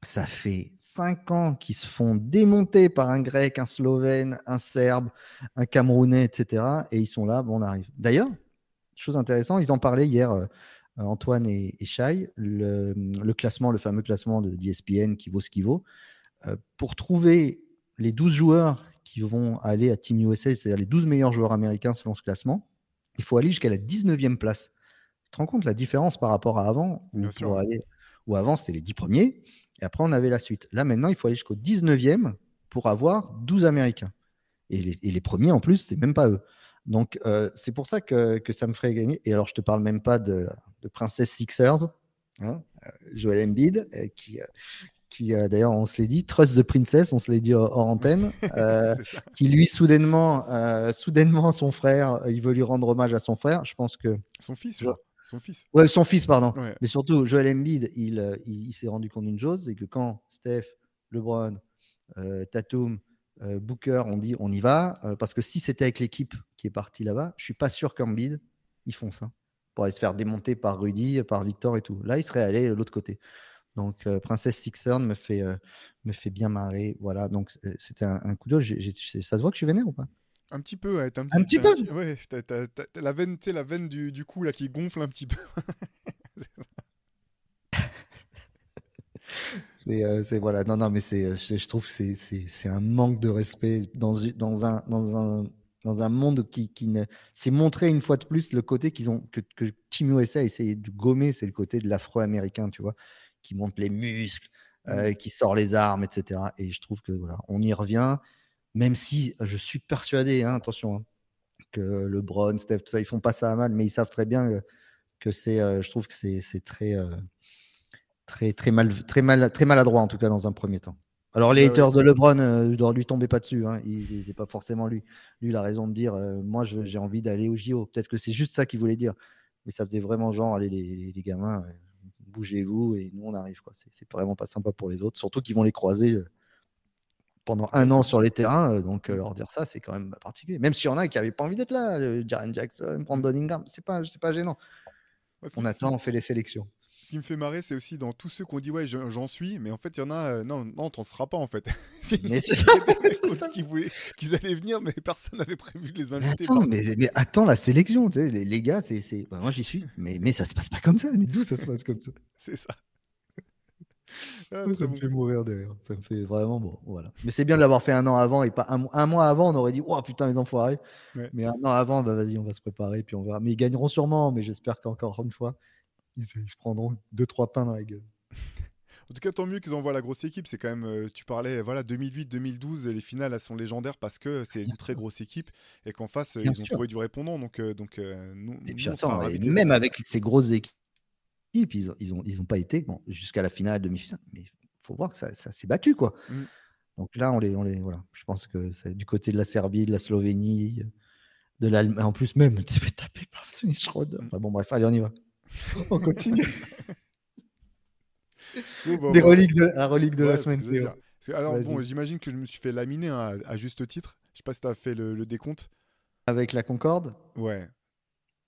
ça fait cinq ans qu'ils se font démonter par un grec, un slovène, un serbe, un camerounais, etc. Et ils sont là, bon, on arrive. D'ailleurs, chose intéressante, ils en parlaient hier, euh, Antoine et, et le, classement, le fameux classement de d'ESPN qui vaut ce qu'il vaut. Euh, pour trouver les 12 joueurs qui vont aller à Team USA, c'est-à-dire les 12 meilleurs joueurs américains selon ce classement, il faut aller jusqu'à la 19e place. Tu te rends compte la différence par rapport à avant? Où, aller, où avant, c'était les 10 premiers. Et après, on avait la suite. Là, maintenant, il faut aller jusqu'au 19e pour avoir 12 Américains. Et les, premiers, en plus, c'est même pas eux. Donc, euh, c'est pour ça que, ça me ferait gagner. Et alors, je te parle même pas de, de Princess Sixers, hein, euh, Joel Embiid, euh, qui, qui d'ailleurs, on se l'est dit, Trust the Princess, on se l'est dit hors, antenne, qui lui, soudainement, soudainement, son frère, il veut lui rendre hommage à son frère. Je pense que. Son fils, crois. Son fils. Ouais, son fils, pardon. Mais surtout, Joel Embiid, euh, il, il, s'est rendu compte d'une chose, c'est que quand Steph, LeBron, euh, Tatum, euh, Booker ont dit on y va, parce que si c'était avec l'équipe qui est partie là-bas, je suis pas sûr qu'Embiid, ils font ça. Pour aller se faire démonter par Rudy, par Victor et tout. Là, il serait allé de l'autre côté. Donc, Princesse Sixern me fait, me fait bien marrer. Voilà, donc c'était un, coup d'œil. Ça se voit que je suis vénère ou pas? Un petit peu, ouais. Un petit, peu Ouais, t'as, la veine, la veine du, du cou là, qui gonfle un petit peu. c'est, voilà, non, non, mais c'est, je, trouve que c'est, c'est, un manque de respect dans, dans, un, dans, un, dans un monde qui, qui ne. C'est montré une fois de plus le côté qu'ils ont, que, que Team USA a essayé de gommer, c'est le côté de l'afro-américain, tu vois, qui monte les muscles, euh, mmh. qui sort les armes, etc. Et je trouve que voilà, on y revient, même si je suis persuadé, hein, attention, hein, que LeBron, Steph, tout ça, ils font pas ça à mal, mais ils savent très bien que c'est, euh, je trouve que c'est, très, euh, très, très mal, très mal, très maladroit en tout cas dans un premier temps. Alors les haters de LeBron, ne doivent lui tomber pas dessus. Hein. Il, c'est pas forcément lui. Lui, il a raison de dire, moi, j'ai envie d'aller au JO. Peut-être que c'est juste ça qu'il voulait dire. Mais ça faisait vraiment genre, allez les, les gamins, bougez-vous et nous on arrive. Quoi. C'est, c'est vraiment pas sympa pour les autres, surtout qu'ils vont les croiser euh, pendant un an sur les terrains. Euh, donc euh, leur dire ça, c'est quand même particulier. Même s'il y en a qui n'avaient pas envie d'être là, Jaren Jackson, Brandon Ingram, c'est pas, c'est pas gênant. on attend, on fait les sélections. Ce qui me fait marrer, c'est aussi dans tous ceux qu'on dit ouais, j'en suis, mais en fait, il y en a, non, non, t'en seras pas en fait. mais c'est ça. qu'ils allaient venir, mais personne n'avait prévu de les inviter. Attends, mais, mais, attends la sélection, tu sais, les, les, gars, c'est, bah, moi j'y suis, mais, mais ça se passe pas comme ça. Mais d'où ça se passe comme ça? C'est ça. Ah, ça me fait mourir derrière. Ça me fait vraiment bon. Voilà. Mais c'est bien de l'avoir fait un an avant et pas un, mois avant. On aurait dit, oh putain, les enfoirés. Mais un an avant, bah vas-y, on va se préparer. Puis on verra. Mais ils gagneront sûrement. Mais j'espère qu'encore une fois, ils, se prendront deux, trois pains dans la gueule. En tout cas, tant mieux qu'ils envoient la grosse équipe. C'est quand même, euh, tu parlais, voilà, 2008-2012, les finales elles sont légendaires parce que c'est une très grosse équipe et qu'en face, ils ont trouvé du répondant. Donc, euh, donc euh, nous, et puis attends, même avec ces grosses équipes, ils, ils, ont, ils ont pas été bon, jusqu'à la finale, demi-finale. Mais il faut voir que ça, ça s'est battu, quoi. Mm. Donc là, on les, on les, voilà. Je pense que c'est du côté de la Serbie, de la Slovénie, de l'Allemagne. En plus, même, tu fait taper par Schroeder. Enfin, bon, bref, allez, on y va. On continue. Des reliques de, la relique de la semaine. Alors, bon, j'imagine que je me suis fait laminer hein, à, juste titre. Je sais pas si tu as fait le, décompte. Avec la Concorde? Ouais.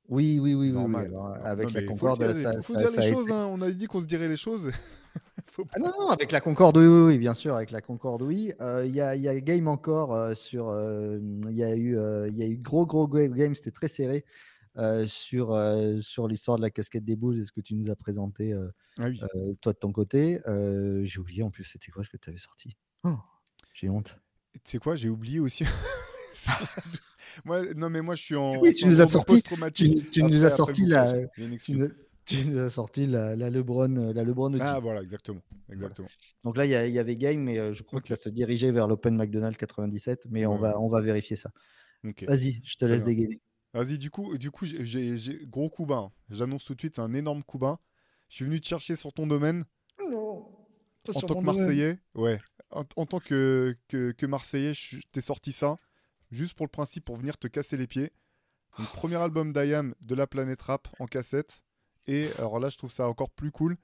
Oui, oui, oui, oui, avec la Concorde, ça, faut dire les choses. Hein. On a dit qu'on se dirait les choses. ah non, non, avec la Concorde, oui, oui, bien sûr, avec la Concorde, oui. Euh, il y, a, y, a game encore euh, sur. Euh, il y a eu, il y a eu gros, gros game. C'était très serré. Euh, sur, euh, sur l'histoire de la casquette des boules est ce que tu nous as présenté, euh, ah toi de ton côté. j'ai oublié en plus, c'était quoi ce que tu avais sorti? Oh, J'ai honte. Tu sais quoi, j'ai oublié aussi. moi, non, mais moi je suis en. Oui, tu nous as sorti. Tu, nous as sorti la. Tu nous as sorti la, la Lebron, la Lebron Ah voilà, exactement, exactement. Donc là, il y, avait game, mais je crois que ça se dirigeait vers l'Open McDonald's 97, mais on va, on va vérifier ça. Vas-y, je te laisse dégainer. Vas-y, du coup, du coup j'ai gros coup bas. J'annonce tout de suite, un énorme coup bas. Je suis venu te chercher sur ton domaine. Non. En tant que Marseillais, ouais. En, tant que, que, Marseillais, je t'ai sorti ça, juste pour le principe, pour venir te casser les pieds. Donc, premier album d'IAM de la planète rap en cassette. Et alors là, je trouve ça encore plus cool.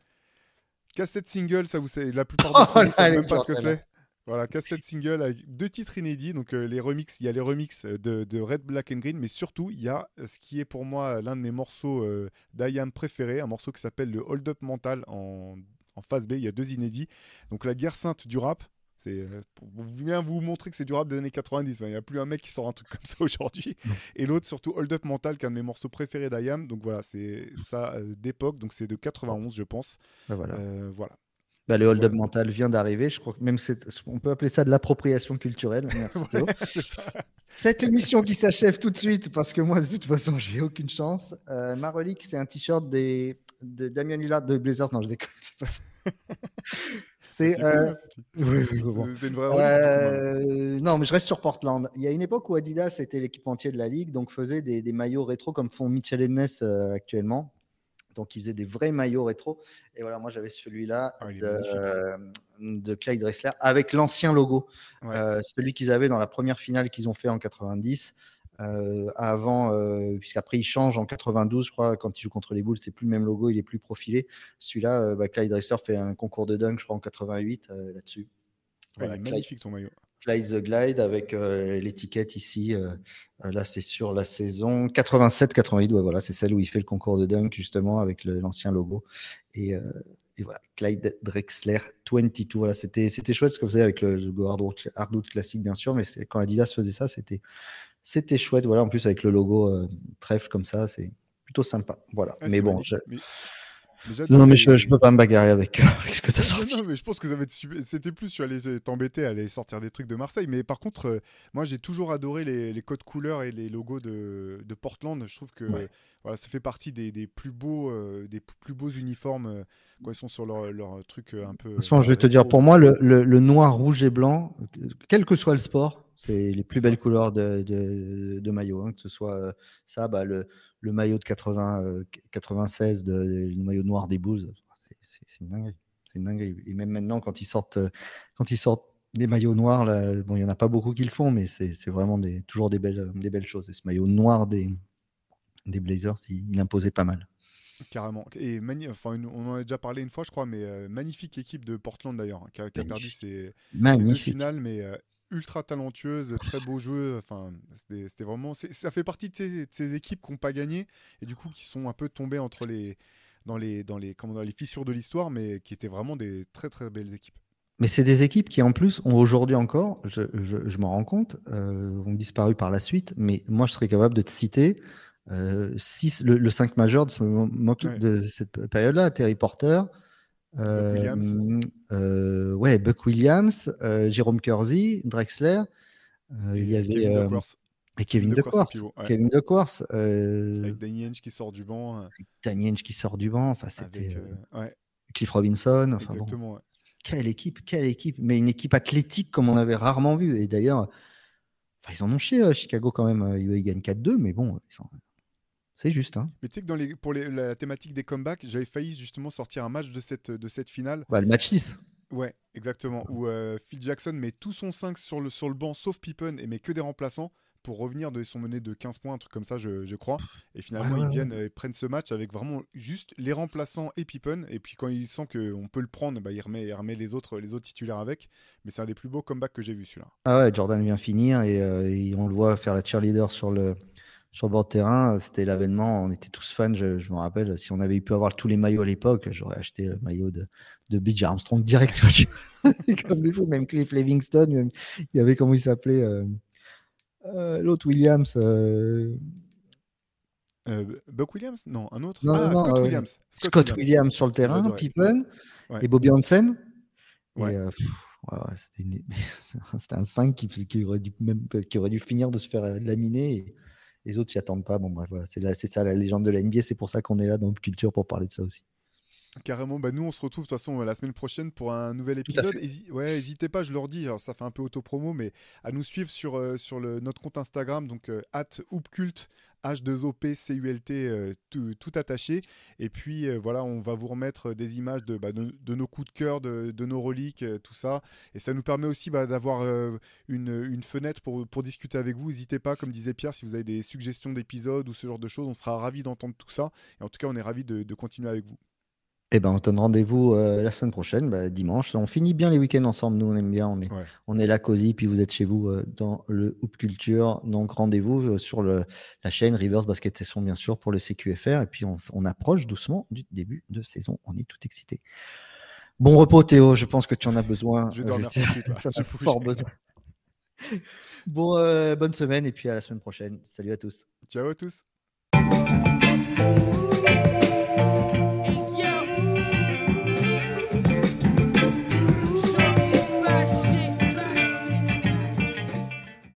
Cassette single, ça vous savez, la plupart d'entre vous ne savez même pas ce que c'est. Voilà, cassette single avec deux titres inédits. Donc euh, les remix, il y a les remix de, Red, Black and Green, mais surtout il y a euh, ce qui est pour moi l'un de mes morceaux euh, d'IAM préférés, un morceau qui s'appelle le Hold Up Mental en, en phase B. Il y a deux inédits. Donc la guerre sainte du rap. C'est pour bien vous montrer que c'est du rap des années 90. Hein. Il n'y a plus un mec qui sort un truc comme ça aujourd'hui. Et l'autre, surtout Hold Up Mental, qui est un de mes morceaux préférés d'IAM. Donc voilà, c'est ça d'époque. Donc c'est de 91, je pense. Ben voilà. voilà. Bah, le hold-up mental vient d'arriver. Je crois que même on peut appeler ça de l'appropriation culturelle. Merci Cette émission qui s'achève tout de suite parce que moi, de toute façon, j'ai aucune chance. Euh, ma relique, c'est un t-shirt des, de Damien Lillard de Blazers. Non, je déconne. C'est euh... oui, oui, une vraie euh... Non, mais je reste sur Portland. Il y a une époque où Adidas était l'équipementier de la ligue, donc faisait des, des maillots rétro comme font Mitchell et Ness euh, actuellement. Donc, il faisait des vrais maillots rétro. Et voilà, moi, j'avais celui-là ah, de, Clyde Dressler avec l'ancien logo. Euh, celui qu'ils avaient dans la première finale qu'ils ont fait en 90. Euh, avant, euh, puisqu'après, il change en 92, je crois, quand il joue contre les Bulls, c'est plus le même logo, il est plus profilé. Celui-là, bah, Clyde Dressler fait un concours de dunk, je crois, en 88 là-dessus. magnifique ton maillot. Clyde the Glide avec euh, l'étiquette ici. Euh, euh, là, c'est sur la saison 87-88. voilà, c'est celle où il fait le concours de dunk justement avec l'ancien logo. Et, et voilà, Clyde Drexler 22. Voilà, c'était, c'était chouette ce que vous faisait avec le, le Hardwood, classique, bien sûr, mais quand Adidas faisait ça, c'était, c'était chouette. Voilà, en plus, avec le logo trèfle comme ça, c'est plutôt sympa. Voilà, mais bon. Non, mais je ne peux pas me bagarrer avec, ce que tu as sorti. Non, mais je pense que ça va être C'était plus, je suis allé t'embêter à aller sortir des trucs de Marseille. Mais par contre, euh, moi, j'ai toujours adoré les, codes couleurs et les logos de, Portland. Je trouve que voilà, ça fait partie des, plus, beaux, euh, plus beaux uniformes euh, quand ils sont sur leur, truc un peu. De toute façon, je vais te dire, pour moi, le, noir, rouge et blanc, quel que soit le sport, c'est les plus belles couleurs de, de, maillot. Hein, que ce soit ça, bah, le maillot de 80, 96, de, le maillot noir des Bulls, c'est une dinguerie. C'est. Et même maintenant, quand ils sortent, des maillots noirs, bon, il n'y en a pas beaucoup qui le font, mais c'est vraiment toujours des belles, des belles choses. Et ce maillot noir des, des Blazers, il, imposait pas mal. Carrément. Et enfin, on en a déjà parlé une fois, je crois, mais magnifique équipe de Portland d'ailleurs, hein, qui, a, perdu ses, deux finales, mais ultra talentueuse, très beau jeu. Enfin, c'était vraiment. Ça fait partie de ces, équipes qui n'ont pas gagné et du coup qui sont un peu tombées entre les dans les dans les comment, dans les fissures de l'histoire, mais qui étaient vraiment des très très belles équipes. Mais c'est des équipes qui en plus ont aujourd'hui encore, je, je, m'en rends compte, euh, ont disparu par la suite. Mais moi, je serais capable de te citer euh, six, le, 5 majeur de, ce, de cette période-là, Terry Porter, euh, euh, ouais, Buck Williams, euh, Jérôme Kersey, Drexler. il y avait Kevin et Kevin De Kevin De avec Danny Henge qui sort du banc. Danny Henge qui sort du banc. Enfin, c'était Cliff Robinson. Enfin, Exactement. Quelle équipe, quelle équipe, mais une équipe athlétique comme on avait rarement vu. Et d'ailleurs, ils en ont chié Chicago quand même. Ils gagnent 4-2, mais bon, ils sont, c'est juste. Hein. Mais tu sais que dans les, pour la thématique des comebacks, j'avais failli justement sortir un match de cette, de cette finale. le match 6. Ouais, exactement. Où euh, Phil Jackson met tout son 5 sur le, sur le banc, sauf Pippen, et met que des remplaçants pour revenir de son menée de 15 points, un truc comme ça, je, je crois. Et finalement, ils viennent et prennent ce match avec vraiment juste les remplaçants et Pippen. Et puis quand il sent qu'on peut le prendre, bah, il, remet, il remet les autres, les autres titulaires avec. Mais c'est un des plus beaux comebacks que j'ai vu celui-là. Ah ouais, Jordan vient finir et, euh, et, on le voit faire la cheerleader sur le, sur le bord de terrain, c'était l'avènement. On était tous fans. Je, me rappelle, si on avait pu avoir tous les maillots à l'époque, j'aurais acheté le maillot de, de Armstrong direct. Comme des fous, même Cliff Livingston, il y avait comment il s'appelait euh, euh, l'autre Williams. Euh... Buck Williams? Non, un autre? ah, Scott Williams. Scott, Williams. sur le terrain, Pippen et Bobby Hansen. Ouais. c'était un 5 qui, qui, aurait dû même, qui aurait dû finir de se faire laminer. Et, les autres s'y attendent pas. Bon, bref, voilà, c'est ça la légende de la NBA. C'est pour ça qu'on est là dans Culture pour parler de ça aussi. Carrément, bah nous on se retrouve de toute façon la semaine prochaine pour un nouvel épisode. ouais, n'hésitez pas, je leur dis, alors ça fait un peu auto-promo, mais à nous suivre sur, euh, sur le, notre compte Instagram, donc euh, at hoopcult, H2OP, euh, tout, attaché. Et puis voilà, on va vous remettre des images de, bah, nos coups de cœur, de, nos reliques, tout ça. Et ça nous permet aussi bah, d'avoir une, fenêtre pour, pour discuter avec vous. N'hésitez pas, comme disait Pierre, si vous avez des suggestions d'épisodes ou ce genre de choses, on sera ravis d'entendre tout ça. Et en tout cas, on est ravis de continuer avec vous. Eh ben, on donne rendez-vous euh, la semaine prochaine, bah, dimanche. On finit bien les week-ends ensemble. Nous, on aime bien. On est, on est là cosy, puis vous êtes chez vous euh, dans le Hoop Culture. Donc, rendez-vous euh, sur le, la chaîne Rivers Basket Session, bien sûr, pour le CQFR. Et puis, on, approche doucement du début de saison. On est tout excité. Bon repos, Théo. Je pense que tu en as besoin. Je dormir tout de suite. Fort besoin. bon, bonne semaine et puis à la semaine prochaine. Salut à tous. Ciao à tous.